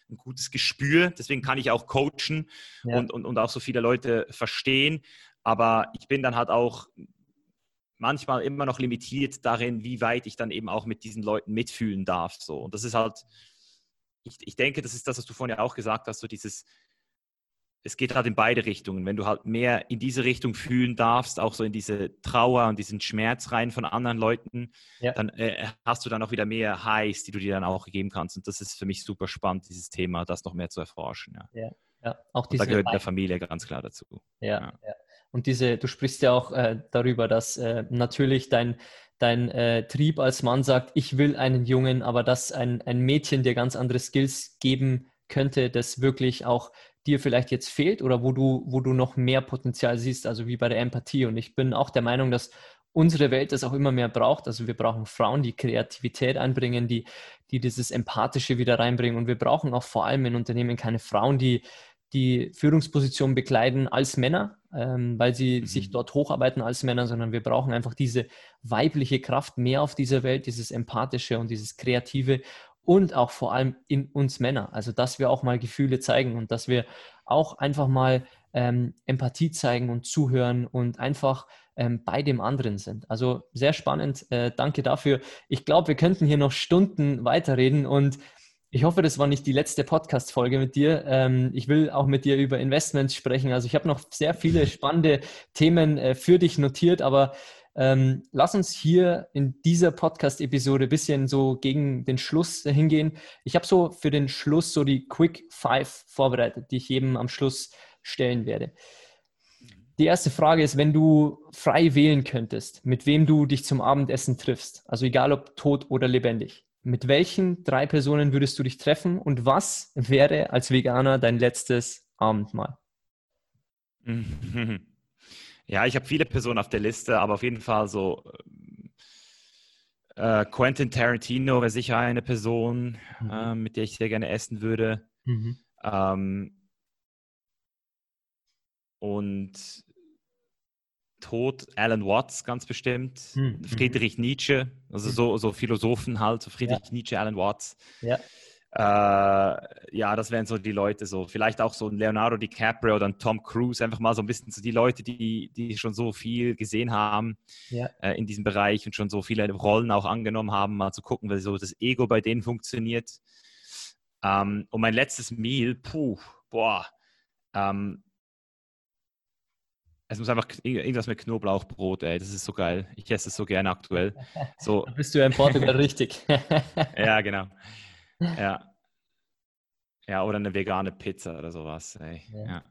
Speaker 2: ein gutes Gespür, deswegen kann ich auch coachen ja. und, und, und auch so viele Leute verstehen. Aber ich bin dann halt auch manchmal immer noch limitiert darin, wie weit ich dann eben auch mit diesen Leuten mitfühlen darf. So. Und das ist halt, ich, ich denke, das ist das, was du vorhin ja auch gesagt hast, so dieses es geht halt in beide Richtungen. Wenn du halt mehr in diese Richtung fühlen darfst, auch so in diese Trauer und diesen Schmerz rein von anderen Leuten, ja. dann äh, hast du dann auch wieder mehr Highs, die du dir dann auch geben kannst. Und das ist für mich super spannend, dieses Thema, das noch mehr zu erforschen. Ja, ja, ja. Auch diese, und da gehört der Familie ganz klar dazu.
Speaker 1: Ja, ja. ja. Und diese, du sprichst ja auch äh, darüber, dass äh, natürlich dein, dein äh, Trieb als Mann sagt, ich will einen Jungen, aber dass ein, ein Mädchen dir ganz andere Skills geben könnte, das wirklich auch dir vielleicht jetzt fehlt oder wo du, wo du noch mehr Potenzial siehst, also wie bei der Empathie. Und ich bin auch der Meinung, dass unsere Welt das auch immer mehr braucht. Also wir brauchen Frauen, die Kreativität einbringen, die, die dieses Empathische wieder reinbringen. Und wir brauchen auch vor allem in Unternehmen keine Frauen, die die Führungsposition bekleiden als Männer, ähm, weil sie mhm. sich dort hocharbeiten als Männer, sondern wir brauchen einfach diese weibliche Kraft mehr auf dieser Welt, dieses Empathische und dieses Kreative und auch vor allem in uns Männer. Also, dass wir auch mal Gefühle zeigen und dass wir auch einfach mal ähm, Empathie zeigen und zuhören und einfach ähm, bei dem anderen sind. Also sehr spannend. Äh, danke dafür. Ich glaube, wir könnten hier noch Stunden weiterreden und Ich hoffe, das war nicht die letzte Podcast-Folge mit dir. Ähm, ich will auch mit dir über Investments sprechen. Also ich habe noch sehr viele spannende Themen äh, für dich notiert, aber ähm, lass uns hier in dieser Podcast-Episode ein bisschen so gegen den Schluss hingehen. Ich habe so für den Schluss so die Quick Five vorbereitet, die ich jedem am Schluss stellen werde. Die erste Frage ist, wenn du frei wählen könntest, mit wem du dich zum Abendessen triffst, also egal ob tot oder lebendig, mit welchen drei Personen würdest du dich treffen und was wäre als Veganer dein letztes Abendmahl?
Speaker 2: Ja, ich habe viele Personen auf der Liste, aber auf jeden Fall so äh, Quentin Tarantino wäre sicher eine Person, mhm. äh, mit der ich sehr gerne essen würde. Mhm. Ähm, und Tod Alan Watts ganz bestimmt, mhm. Friedrich Nietzsche, also mhm. so, so Philosophen halt, so Friedrich ja. Nietzsche, Alan Watts. Ja. Äh, ja, das wären so die Leute so. Vielleicht auch so ein Leonardo DiCaprio oder ein Tom Cruise, einfach mal so ein bisschen so die Leute, die, die schon so viel gesehen haben ja. äh, in diesem Bereich und schon so viele Rollen auch angenommen haben, mal zu gucken, wie so das Ego bei denen funktioniert. Ähm, und mein letztes Meal, puh, boah, ähm, es muss einfach irgendwas mit Knoblauchbrot, ey. Das ist so geil. Ich esse es so gerne aktuell. So.
Speaker 1: Da bist du ja in Portugal richtig.
Speaker 2: ja, genau. Ja. Ja, oder eine vegane Pizza oder sowas. Ja. ja.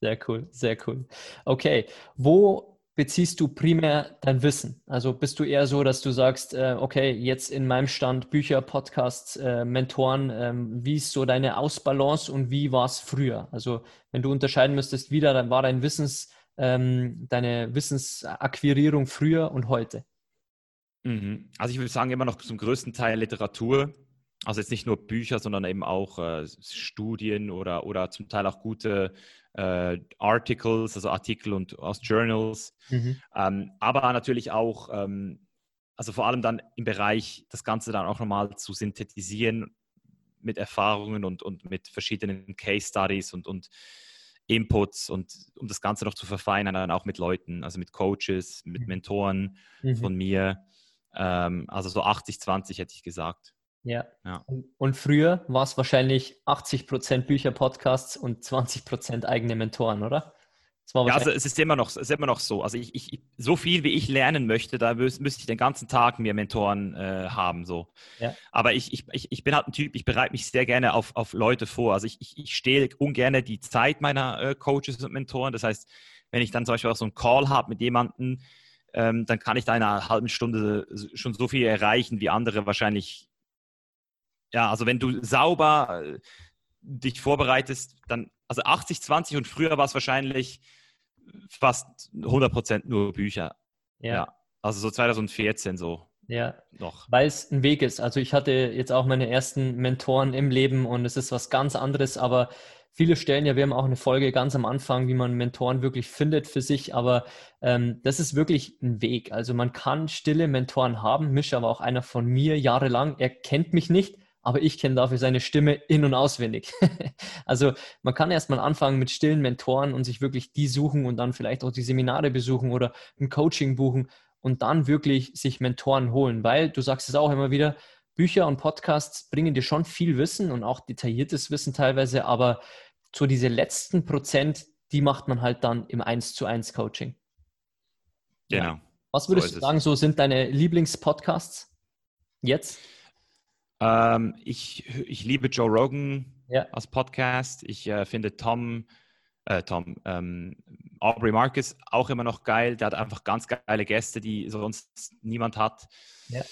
Speaker 1: Sehr cool, sehr cool. Okay, wo beziehst du primär dein Wissen? Also bist du eher so, dass du sagst, äh, okay, jetzt in meinem Stand Bücher, Podcasts, äh, Mentoren, ähm, wie ist so deine Ausbalance und wie war es früher? Also wenn du unterscheiden müsstest, wie da war dein Wissens, ähm, deine Wissensakquirierung früher und heute?
Speaker 2: Mhm. Also ich würde sagen, immer noch zum größten Teil Literatur. Also jetzt nicht nur Bücher, sondern eben auch äh, Studien oder, oder zum Teil auch gute äh, Articles, also Artikel und aus Journals. Mhm. Ähm, aber natürlich auch, ähm, also vor allem dann im Bereich, das Ganze dann auch nochmal zu synthetisieren mit Erfahrungen und, und mit verschiedenen Case Studies und, und Inputs und um das Ganze noch zu verfeinern, dann auch mit Leuten, also mit Coaches, mit mhm. Mentoren mhm. von mir. Ähm, also so 80-20 hätte ich gesagt.
Speaker 1: Ja. ja. Und früher war es wahrscheinlich 80% Bücher, Podcasts und 20% eigene Mentoren, oder?
Speaker 2: ja, also es ist immer noch, es ist immer noch so. Also ich, ich, so viel wie ich lernen möchte, da müsste ich den ganzen Tag mir Mentoren äh, haben. So. Ja. Aber ich, ich, ich bin halt ein Typ, ich bereite mich sehr gerne auf, auf Leute vor. Also ich, ich, ich stehle ungern die Zeit meiner äh, Coaches und Mentoren. Das heißt, wenn ich dann zum Beispiel auch so einen Call habe mit jemandem, ähm, dann kann ich da in einer halben Stunde schon so viel erreichen, wie andere wahrscheinlich ja, also wenn du sauber äh, dich vorbereitest, dann, also 80, 20 und früher war es wahrscheinlich fast 100% nur Bücher. Ja. ja. Also so 2014 so.
Speaker 1: Ja, noch. Weil es ein Weg ist. Also ich hatte jetzt auch meine ersten Mentoren im Leben und es ist was ganz anderes, aber viele stellen ja, wir haben auch eine Folge ganz am Anfang, wie man Mentoren wirklich findet für sich, aber ähm, das ist wirklich ein Weg. Also man kann stille Mentoren haben. Mischa war auch einer von mir jahrelang. Er kennt mich nicht, aber ich kenne dafür seine Stimme in- und auswendig. also man kann erstmal anfangen mit stillen Mentoren und sich wirklich die suchen und dann vielleicht auch die Seminare besuchen oder ein Coaching buchen und dann wirklich sich Mentoren holen, weil du sagst es auch immer wieder, Bücher und Podcasts bringen dir schon viel Wissen und auch detailliertes Wissen teilweise, aber so diese letzten Prozent, die macht man halt dann im 1 zu 1 Coaching.
Speaker 2: Genau.
Speaker 1: Was würdest so du sagen, so sind deine Lieblingspodcasts jetzt?
Speaker 2: Ähm, ich, ich liebe Joe Rogan ja. als Podcast. Ich äh, finde Tom, äh, Tom, ähm, Aubrey Marcus auch immer noch geil. Der hat einfach ganz geile Gäste, die sonst niemand hat. Ja.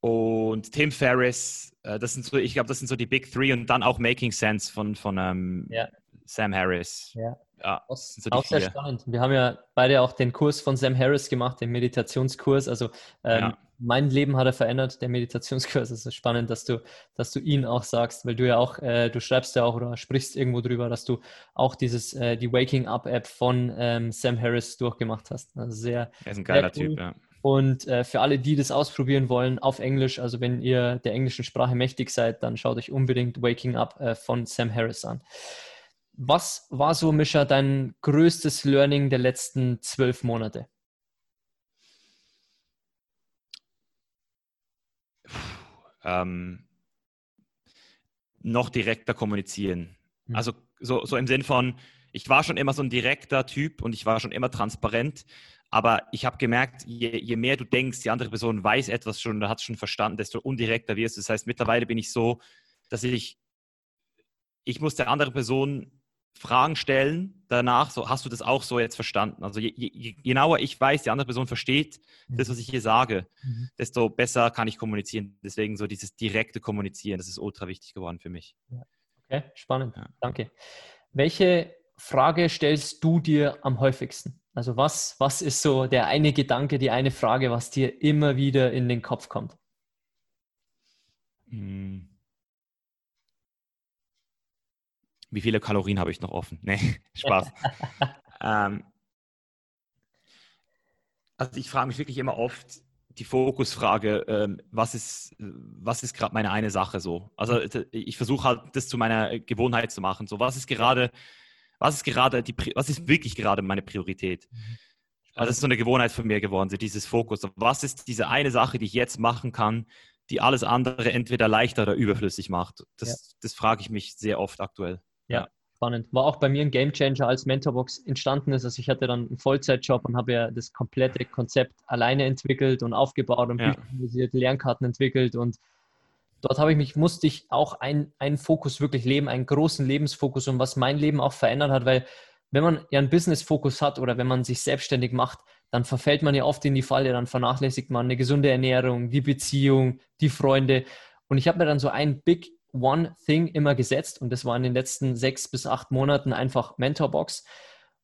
Speaker 2: Und Tim Ferriss, äh, das sind so, ich glaube, das sind so die Big Three und dann auch Making Sense von, von ähm, ja. Sam Harris.
Speaker 1: Ja. Ja, das sind so auch sehr spannend. Wir haben ja beide auch den Kurs von Sam Harris gemacht, den Meditationskurs. Also ähm, ja. Mein Leben hat er verändert, der Meditationskurs. Es ist spannend, dass du, dass du ihn auch sagst, weil du ja auch, äh, du schreibst ja auch oder sprichst irgendwo drüber, dass du auch dieses, äh, die Waking Up App von ähm, Sam Harris durchgemacht hast. Also sehr.
Speaker 2: Er ist ein geiler Typ, ja.
Speaker 1: Und äh, für alle, die das ausprobieren wollen, auf Englisch, also wenn ihr der englischen Sprache mächtig seid, dann schaut euch unbedingt Waking Up äh, von Sam Harris an. Was war so, Mischa, dein größtes Learning der letzten zwölf Monate?
Speaker 2: Ähm, noch direkter kommunizieren. Mhm. Also so, so im Sinn von, ich war schon immer so ein direkter Typ und ich war schon immer transparent, aber ich habe gemerkt, je, je, mehr du denkst, die andere Person weiß etwas schon oder hat es schon verstanden, desto undirekter wirst du. Das heißt, mittlerweile bin ich so, dass ich, ich muss der anderen Person Fragen stellen danach, so hast du das auch so jetzt verstanden? Also je, je, je genauer ich weiß, die andere Person versteht mhm. das, was ich hier sage, mhm. desto besser kann ich kommunizieren. Deswegen so dieses direkte Kommunizieren, das ist ultra wichtig geworden für mich.
Speaker 1: Okay, spannend. Ja. Danke. Welche Frage stellst du dir am häufigsten? Also was, was ist so der eine Gedanke, die eine Frage, was dir immer wieder in den Kopf kommt?
Speaker 2: Hm. Wie viele Kalorien habe ich noch offen? Nee, Spaß. ähm, also ich frage mich wirklich immer oft die Fokusfrage, ähm, was ist, was ist gerade meine eine Sache so? Also ich versuche halt das zu meiner Gewohnheit zu machen. So, was ist gerade was ist gerade die, was ist wirklich gerade meine Priorität? Mhm. Also das ist so eine Gewohnheit von mir geworden, so dieses Fokus. Was ist diese eine Sache, die ich jetzt machen kann, die alles andere entweder leichter oder überflüssig macht? Das, ja. das frage ich mich sehr oft aktuell.
Speaker 1: Ja, spannend. War auch bei mir ein Gamechanger, als Mentorbox entstanden ist. Also ich hatte dann einen Vollzeitjob und habe ja das komplette Konzept alleine entwickelt und aufgebaut und ja. Bücher Lernkarten entwickelt und dort habe ich mich, musste ich auch einen, einen Fokus wirklich leben, einen großen Lebensfokus und was mein Leben auch verändert hat, weil wenn man ja einen Business-Fokus hat oder wenn man sich selbstständig macht, dann verfällt man ja oft in die Falle, dann vernachlässigt man eine gesunde Ernährung, die Beziehung, die Freunde. Und ich habe mir dann so ein Big One Thing immer gesetzt und das war in den letzten sechs bis acht Monaten einfach Mentorbox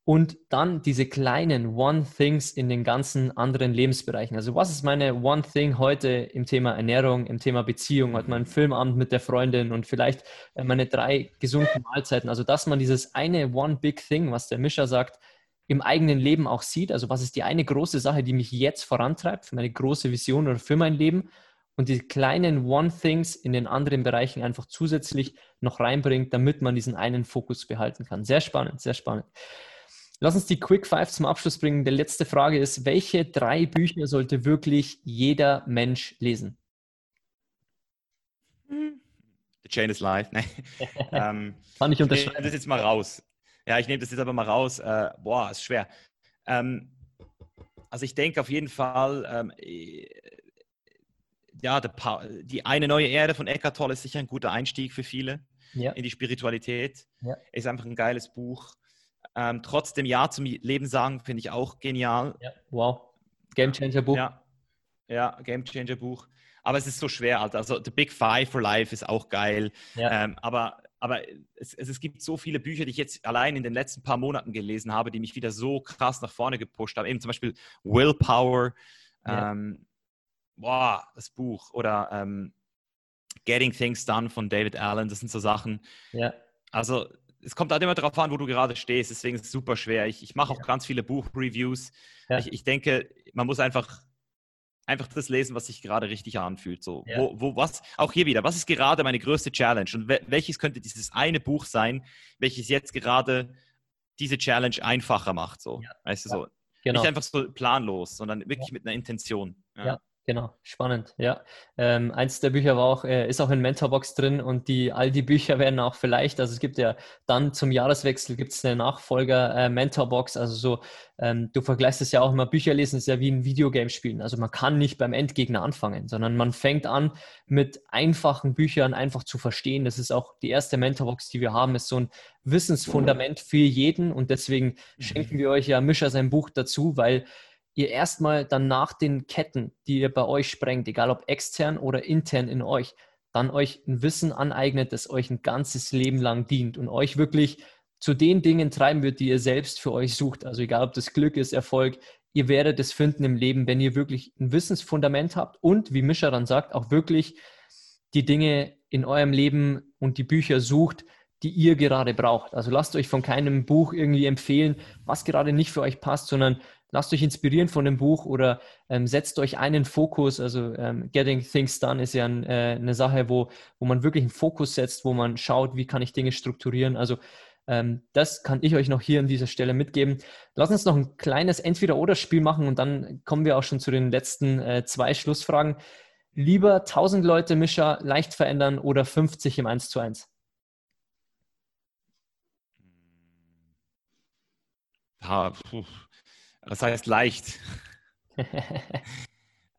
Speaker 1: und dann diese kleinen One Things in den ganzen anderen Lebensbereichen. Also was ist meine One Thing heute im Thema Ernährung, im Thema Beziehung, heute mein Filmabend mit der Freundin und vielleicht äh, meine drei gesunden Mahlzeiten. Also dass man dieses eine One Big Thing, was der Mischer sagt, im eigenen Leben auch sieht. Also was ist die eine große Sache, die mich jetzt vorantreibt, für meine große Vision oder für mein Leben und die kleinen One Things in den anderen Bereichen einfach zusätzlich noch reinbringt, damit man diesen einen Fokus behalten kann. Sehr spannend, sehr spannend. Lass uns die Quick Five zum Abschluss bringen. Die letzte Frage ist, welche drei Bücher sollte wirklich jeder Mensch lesen?
Speaker 2: The Chain is Life. Nee.
Speaker 1: ähm, Kann ich unterschreiben. Ich
Speaker 2: nehme das jetzt mal raus. Ja, ich nehme das jetzt aber mal raus. Äh, boah, ist schwer. Ähm, also ich denke auf jeden Fall, ähm, äh, ja, die eine neue Erde von Eckhart Tolle ist sicher ein guter Einstieg für viele ja. in die Spiritualität. Ja. Ist einfach ein geiles Buch. Ähm, trotzdem Ja zum Leben sagen, finde ich auch genial. Ja,
Speaker 1: wow. Game Changer Buch.
Speaker 2: Ja, ja Game Changer Buch. Aber es ist so schwer, Alter. Also The Big Five for Life ist auch geil. Ähm, aber aber es, es, gibt so viele Bücher, die ich jetzt allein in den letzten paar Monaten gelesen habe, die mich wieder so krass nach vorne gepusht haben. Eben zum Beispiel Willpower. Ähm, boah, das Buch. Oder ähm, Getting Things Done von David Allen. Das sind so Sachen. Ja. Also es kommt halt immer darauf an, wo du gerade stehst, deswegen ist es super schwer. Ich, ich mache auch ja. ganz viele Buchreviews. Ja. Ich, ich, denke, man muss einfach, einfach das lesen, was sich gerade richtig anfühlt. So, ja. wo, wo, was, auch hier wieder, was ist gerade meine größte Challenge? Und welches könnte dieses eine Buch sein, welches jetzt gerade diese Challenge einfacher macht? So, weißt du, so. Genau. Nicht einfach so planlos, sondern wirklich mit einer Intention.
Speaker 1: ja. Genau, spannend, ja. Ähm, eins der Bücher war auch, äh, ist auch in Mentorbox drin und die, all die Bücher werden auch vielleicht, also es gibt ja dann zum Jahreswechsel gibt es eine Nachfolger äh, Mentorbox, also so, ähm, du vergleichst es ja auch immer, Bücher lesen ist ja wie ein Videogame spielen, also man kann nicht beim Endgegner anfangen, sondern man fängt an mit einfachen Büchern einfach zu verstehen. Das ist auch die erste Mentorbox, die wir haben, ist so ein Wissensfundament für jeden und deswegen mhm. schenken wir euch ja Mischer sein Buch dazu, weil ihr erstmal dann nach den Ketten, die ihr bei euch sprengt, egal ob extern oder intern in euch, dann euch ein Wissen aneignet, das euch ein ganzes Leben lang dient und euch wirklich zu den Dingen treiben wird, die ihr selbst für euch sucht. Also egal, ob das Glück ist, Erfolg, ihr werdet es finden im Leben, wenn ihr wirklich ein Wissensfundament habt und, wie Mischa dann sagt, auch wirklich die Dinge in eurem Leben und die Bücher sucht, die ihr gerade braucht. Also lasst euch von keinem Buch irgendwie empfehlen, was gerade nicht für euch passt, sondern lasst euch inspirieren von dem Buch oder ähm, setzt euch einen Fokus. Also ähm, Getting Things Done ist ja ein, äh, eine Sache, wo, wo man wirklich einen Fokus setzt, wo man schaut, wie kann ich Dinge strukturieren. Also ähm, das kann ich euch noch hier an dieser Stelle mitgeben. Lass uns noch ein kleines Entweder-Oder-Spiel machen und dann kommen wir auch schon zu den letzten äh, zwei Schlussfragen. lieber 1000 Leute Mischer leicht verändern oder 50 im 1 zu 1?
Speaker 2: Das heißt leicht.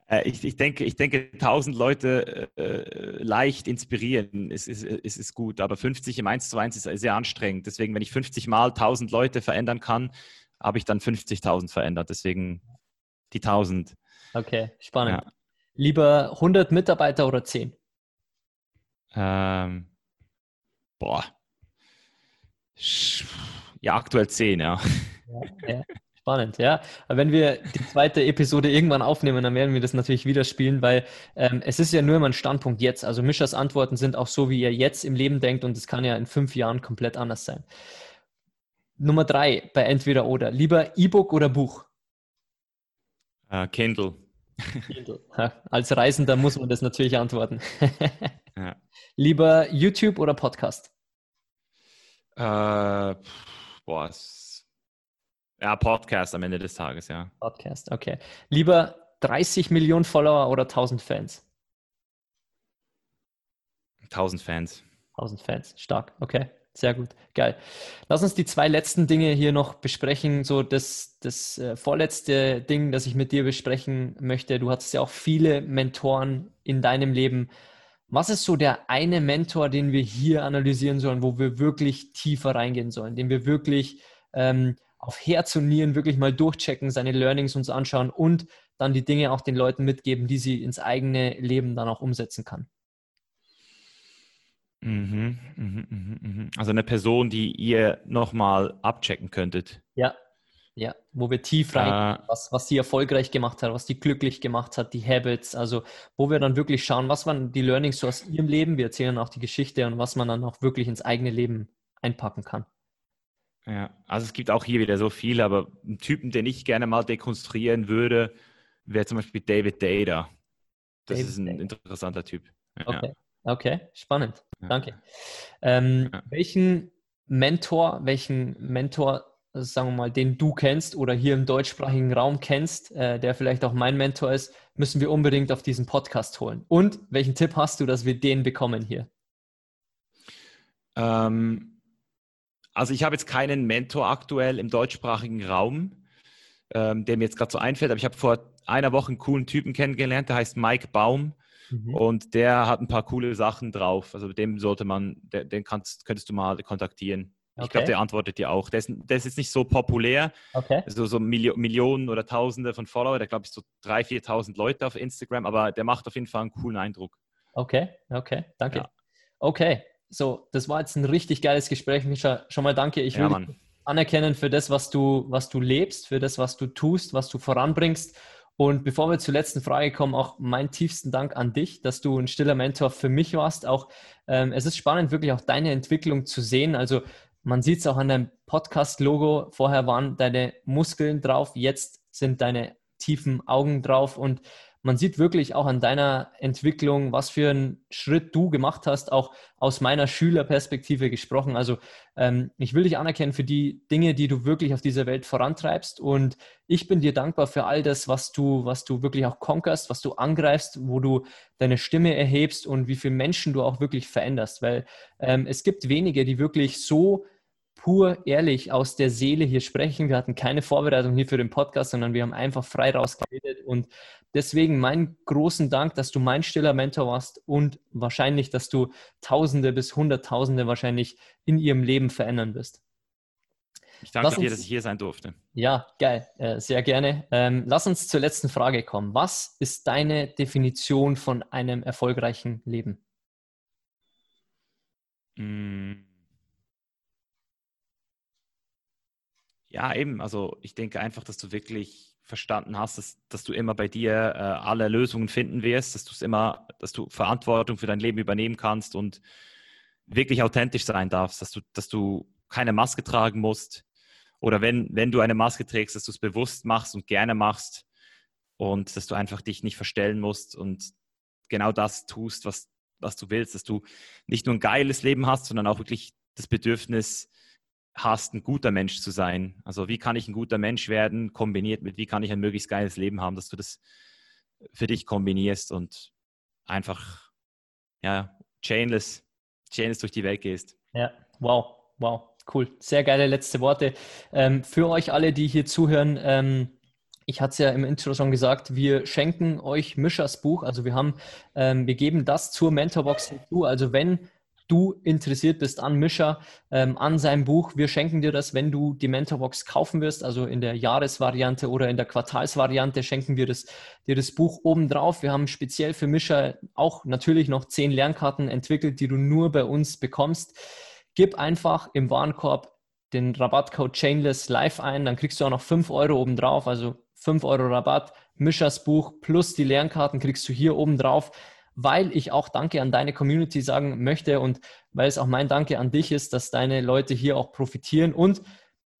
Speaker 2: Äh, ich, ich, denke, ich denke, 1000 Leute äh, leicht inspirieren ist, ist, ist, ist gut, aber 50 im 1 zu 1 ist sehr anstrengend. Deswegen, wenn ich 50 Mal 1000 Leute verändern kann, habe ich dann 50.000 verändert. Deswegen die 1000.
Speaker 1: Okay, spannend. Ja. Lieber 100 Mitarbeiter oder 10?
Speaker 2: Ähm, boah. Ja, aktuell 10, ja.
Speaker 1: ja, ja. Spannend, ja. Aber wenn wir die zweite Episode irgendwann aufnehmen, dann werden wir das natürlich wieder spielen, weil ähm, es ist ja nur immer ein Standpunkt jetzt. Also Mischers Antworten sind auch so, wie ihr jetzt im Leben denkt und es kann ja in fünf Jahren komplett anders sein. Nummer drei bei Entweder oder. Lieber E-Book oder Buch?
Speaker 2: Uh, Kindle.
Speaker 1: Kindle. Als Reisender muss man das natürlich antworten. ja. Lieber YouTube oder Podcast?
Speaker 2: Uh, boah, ja, Podcast am Ende des Tages, ja.
Speaker 1: Podcast, okay. Lieber 30 Millionen Follower oder 1000 Fans?
Speaker 2: 1000 Fans.
Speaker 1: 1000 Fans, stark, okay. Sehr gut, geil. Lass uns die zwei letzten Dinge hier noch besprechen. So das, das äh, vorletzte Ding, das ich mit dir besprechen möchte. Du hattest ja auch viele Mentoren in deinem Leben. Was ist so der eine Mentor, den wir hier analysieren sollen, wo wir wirklich tiefer reingehen sollen, den wir wirklich ähm, auf Herz und Nieren wirklich mal durchchecken, seine Learnings uns anschauen und dann die Dinge auch den Leuten mitgeben, die sie ins eigene Leben dann auch umsetzen kann.
Speaker 2: Mhm, mhm, mhm, mhm. also eine Person, die ihr nochmal abchecken könntet.
Speaker 1: Ja, ja, wo wir tief rein, äh, was, was die erfolgreich gemacht hat, was die glücklich gemacht hat, die Habits, also wo wir dann wirklich schauen, was waren die Learnings so aus ihrem Leben, wir erzählen auch die Geschichte und was man dann auch wirklich ins eigene Leben einpacken kann.
Speaker 2: Ja, also es gibt auch hier wieder so viele, aber ein Typen, den ich gerne mal dekonstruieren würde, wäre zum Beispiel David Data. Das David ist ein Data. interessanter Typ.
Speaker 1: Ja. Okay. okay, spannend. Ja. Danke. Ähm, ja. Welchen Mentor, welchen Mentor, sagen wir mal, den du kennst oder hier im deutschsprachigen Raum kennst, äh, der vielleicht auch mein Mentor ist, müssen wir unbedingt auf diesen Podcast holen. Und welchen Tipp hast du, dass wir den bekommen hier?
Speaker 2: Ähm, also ich habe jetzt keinen Mentor aktuell im deutschsprachigen Raum, ähm, der mir jetzt gerade so einfällt, aber ich habe vor einer Woche einen coolen Typen kennengelernt, der heißt Mike Baum. Mhm. Und der hat ein paar coole Sachen drauf. Also dem sollte man, den kannst, könntest du mal kontaktieren. Okay. Ich glaube, der antwortet dir auch. Der ist, der ist jetzt nicht so populär. Okay. Also so Milio Millionen oder Tausende von Follower. Der glaube ich so 3.000, 4.000 Leute auf Instagram. Aber der macht auf jeden Fall einen coolen Eindruck.
Speaker 1: Okay, okay, danke. Ja. Okay, so, das war jetzt ein richtig geiles Gespräch, Micha. Schon mal danke. Ich will ja, anerkennen für das, was du, was du lebst, für das, was du tust, was du voranbringst. Und bevor wir zur letzten Frage kommen, auch meinen tiefsten Dank an dich, dass du ein stiller Mentor für mich warst. Auch ähm, es ist spannend, wirklich auch deine Entwicklung zu sehen. Also man sieht es auch an deinem Podcast-Logo. Vorher waren deine Muskeln drauf, jetzt sind deine tiefen Augen drauf und man sieht wirklich auch an deiner Entwicklung, was für einen Schritt du gemacht hast, auch aus meiner Schülerperspektive gesprochen. Also ähm, ich will dich anerkennen für die Dinge, die du wirklich auf dieser Welt vorantreibst und ich bin dir dankbar für all das, was du, was du wirklich auch conquerst, was du angreifst, wo du deine Stimme erhebst und wie viele Menschen du auch wirklich veränderst, weil ähm, es gibt wenige, die wirklich so pur ehrlich aus der Seele hier sprechen. Wir hatten keine Vorbereitung hier für den Podcast, sondern wir haben einfach frei rausgeredet. Und deswegen meinen großen Dank, dass du mein stiller Mentor warst und wahrscheinlich, dass du Tausende bis Hunderttausende wahrscheinlich in ihrem Leben verändern wirst.
Speaker 2: Ich danke uns, dir, dass ich hier sein durfte.
Speaker 1: Ja, geil, äh, sehr gerne. Ähm, lass uns zur letzten Frage kommen. Was ist deine Definition von einem erfolgreichen Leben?
Speaker 2: Mm. Ja, eben. Also ich denke einfach, dass du wirklich verstanden hast, dass, dass du immer bei dir äh, alle Lösungen finden wirst, dass du es immer, dass du Verantwortung für dein Leben übernehmen kannst und wirklich authentisch sein darfst, dass du, dass du keine Maske tragen musst. Oder wenn, wenn du eine Maske trägst, dass du es bewusst machst und gerne machst und dass du einfach dich nicht verstellen musst und genau das tust, was, was du willst, dass du nicht nur ein geiles Leben hast, sondern auch wirklich das Bedürfnis, hast, ein guter Mensch zu sein. Also wie kann ich ein guter Mensch werden, kombiniert mit, wie kann ich ein möglichst geiles Leben haben, dass du das für dich kombinierst. Und einfach ja, chainless, chainless durch die Welt gehst.
Speaker 1: Ja, wow, wow, cool. Sehr geile letzte Worte. Ähm, für euch alle, die hier zuhören, ähm, ich hatte es ja im Intro schon gesagt, wir schenken euch Mischers Buch. Also wir haben, ähm, wir geben das zur Mentorbox hinzu. Also wenn du interessiert bist an Mischer, ähm, an seinem Buch. Wir schenken dir das, wenn du die Mentorbox kaufen wirst, also in der Jahresvariante oder in der Quartalsvariante schenken wir das, dir das Buch obendrauf. Wir haben speziell für Mischer auch natürlich noch zehn Lernkarten entwickelt, die du nur bei uns bekommst. Gib einfach im Warenkorb den Rabattcode Chainless Live ein, dann kriegst du auch noch fünf Euro obendrauf, also fünf Euro Rabatt. Mischers Buch plus die Lernkarten kriegst du hier obendrauf weil ich auch Danke an deine Community sagen möchte und weil es auch mein Danke an dich ist, dass deine Leute hier auch profitieren. Und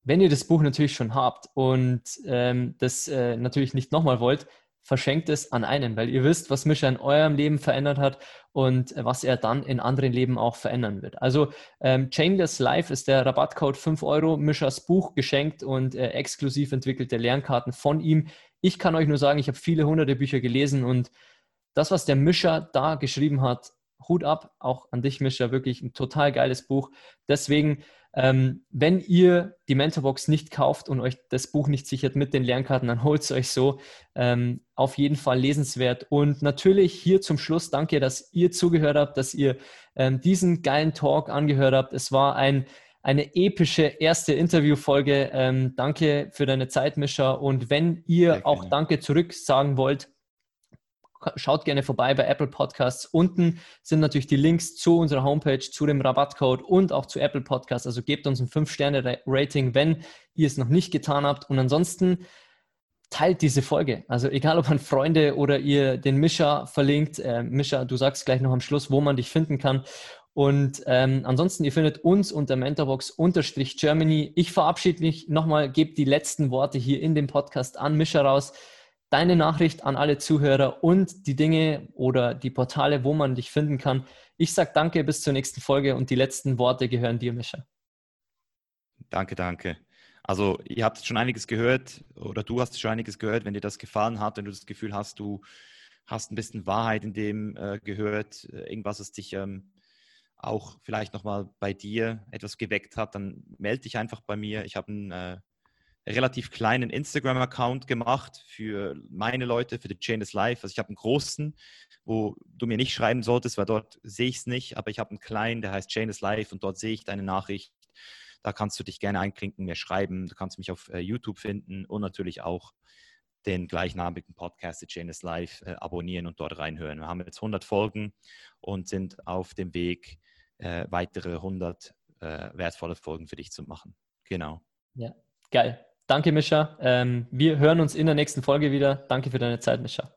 Speaker 1: wenn ihr das Buch natürlich schon habt und ähm, das äh, natürlich nicht nochmal wollt, verschenkt es an einen, weil ihr wisst, was Mischa in eurem Leben verändert hat und äh, was er dann in anderen Leben auch verändern wird. Also ähm, Chainless Life ist der Rabattcode 5 Euro, Mischas Buch geschenkt und äh, exklusiv entwickelte Lernkarten von ihm. Ich kann euch nur sagen, ich habe viele hunderte Bücher gelesen und das, was der Mischer da geschrieben hat, Hut ab, auch an dich, Mischer, wirklich ein total geiles Buch. Deswegen, ähm, wenn ihr die Mentorbox nicht kauft und euch das Buch nicht sichert mit den Lernkarten, dann holt es euch so. Ähm, auf jeden Fall lesenswert. Und natürlich hier zum Schluss danke, dass ihr zugehört habt, dass ihr ähm, diesen geilen Talk angehört habt. Es war ein, eine epische erste Interviewfolge. Ähm, danke für deine Zeit, Mischer. Und wenn ihr auch Danke zurück sagen wollt, schaut gerne vorbei bei Apple Podcasts. Unten sind natürlich die Links zu unserer Homepage, zu dem Rabattcode und auch zu Apple Podcasts. Also gebt uns ein 5-Sterne-Rating, wenn ihr es noch nicht getan habt. Und ansonsten teilt diese Folge. Also egal ob an Freunde oder ihr den Mischa verlinkt. Äh, Mischa, du sagst gleich noch am Schluss, wo man dich finden kann. Und ähm, ansonsten, ihr findet uns unter Mentorbox-Germany. Ich verabschiede mich nochmal, gebe die letzten Worte hier in dem Podcast an Mischa raus deine Nachricht an alle Zuhörer und die Dinge oder die Portale, wo man dich finden kann. Ich sage danke, bis zur nächsten Folge und die letzten Worte gehören dir, Mischa.
Speaker 2: Danke, danke. Also ihr habt schon einiges gehört oder du hast schon einiges gehört, wenn dir das gefallen hat, wenn du das Gefühl hast, du hast ein bisschen Wahrheit in dem äh, gehört, äh, irgendwas, was dich ähm, auch vielleicht nochmal bei dir etwas geweckt hat, dann melde dich einfach bei mir. Ich habe einen äh, relativ kleinen Instagram-Account gemacht für meine Leute, für The Chain is Life. Also ich habe einen großen, wo du mir nicht schreiben solltest, weil dort sehe ich es nicht, aber ich habe einen kleinen, der heißt Chain is Life und dort sehe ich deine Nachricht. Da kannst du dich gerne einklinken, mir schreiben. Du kannst mich auf äh, YouTube finden und natürlich auch den gleichnamigen Podcast The Chain is Life äh, abonnieren und dort reinhören. Wir haben jetzt 100 Folgen und sind auf dem Weg, äh, weitere 100 äh, wertvolle Folgen für dich zu machen. Genau.
Speaker 1: Ja, geil. Danke, Mischa. Ähm, wir hören uns in der nächsten Folge wieder. Danke für deine Zeit, Mischa.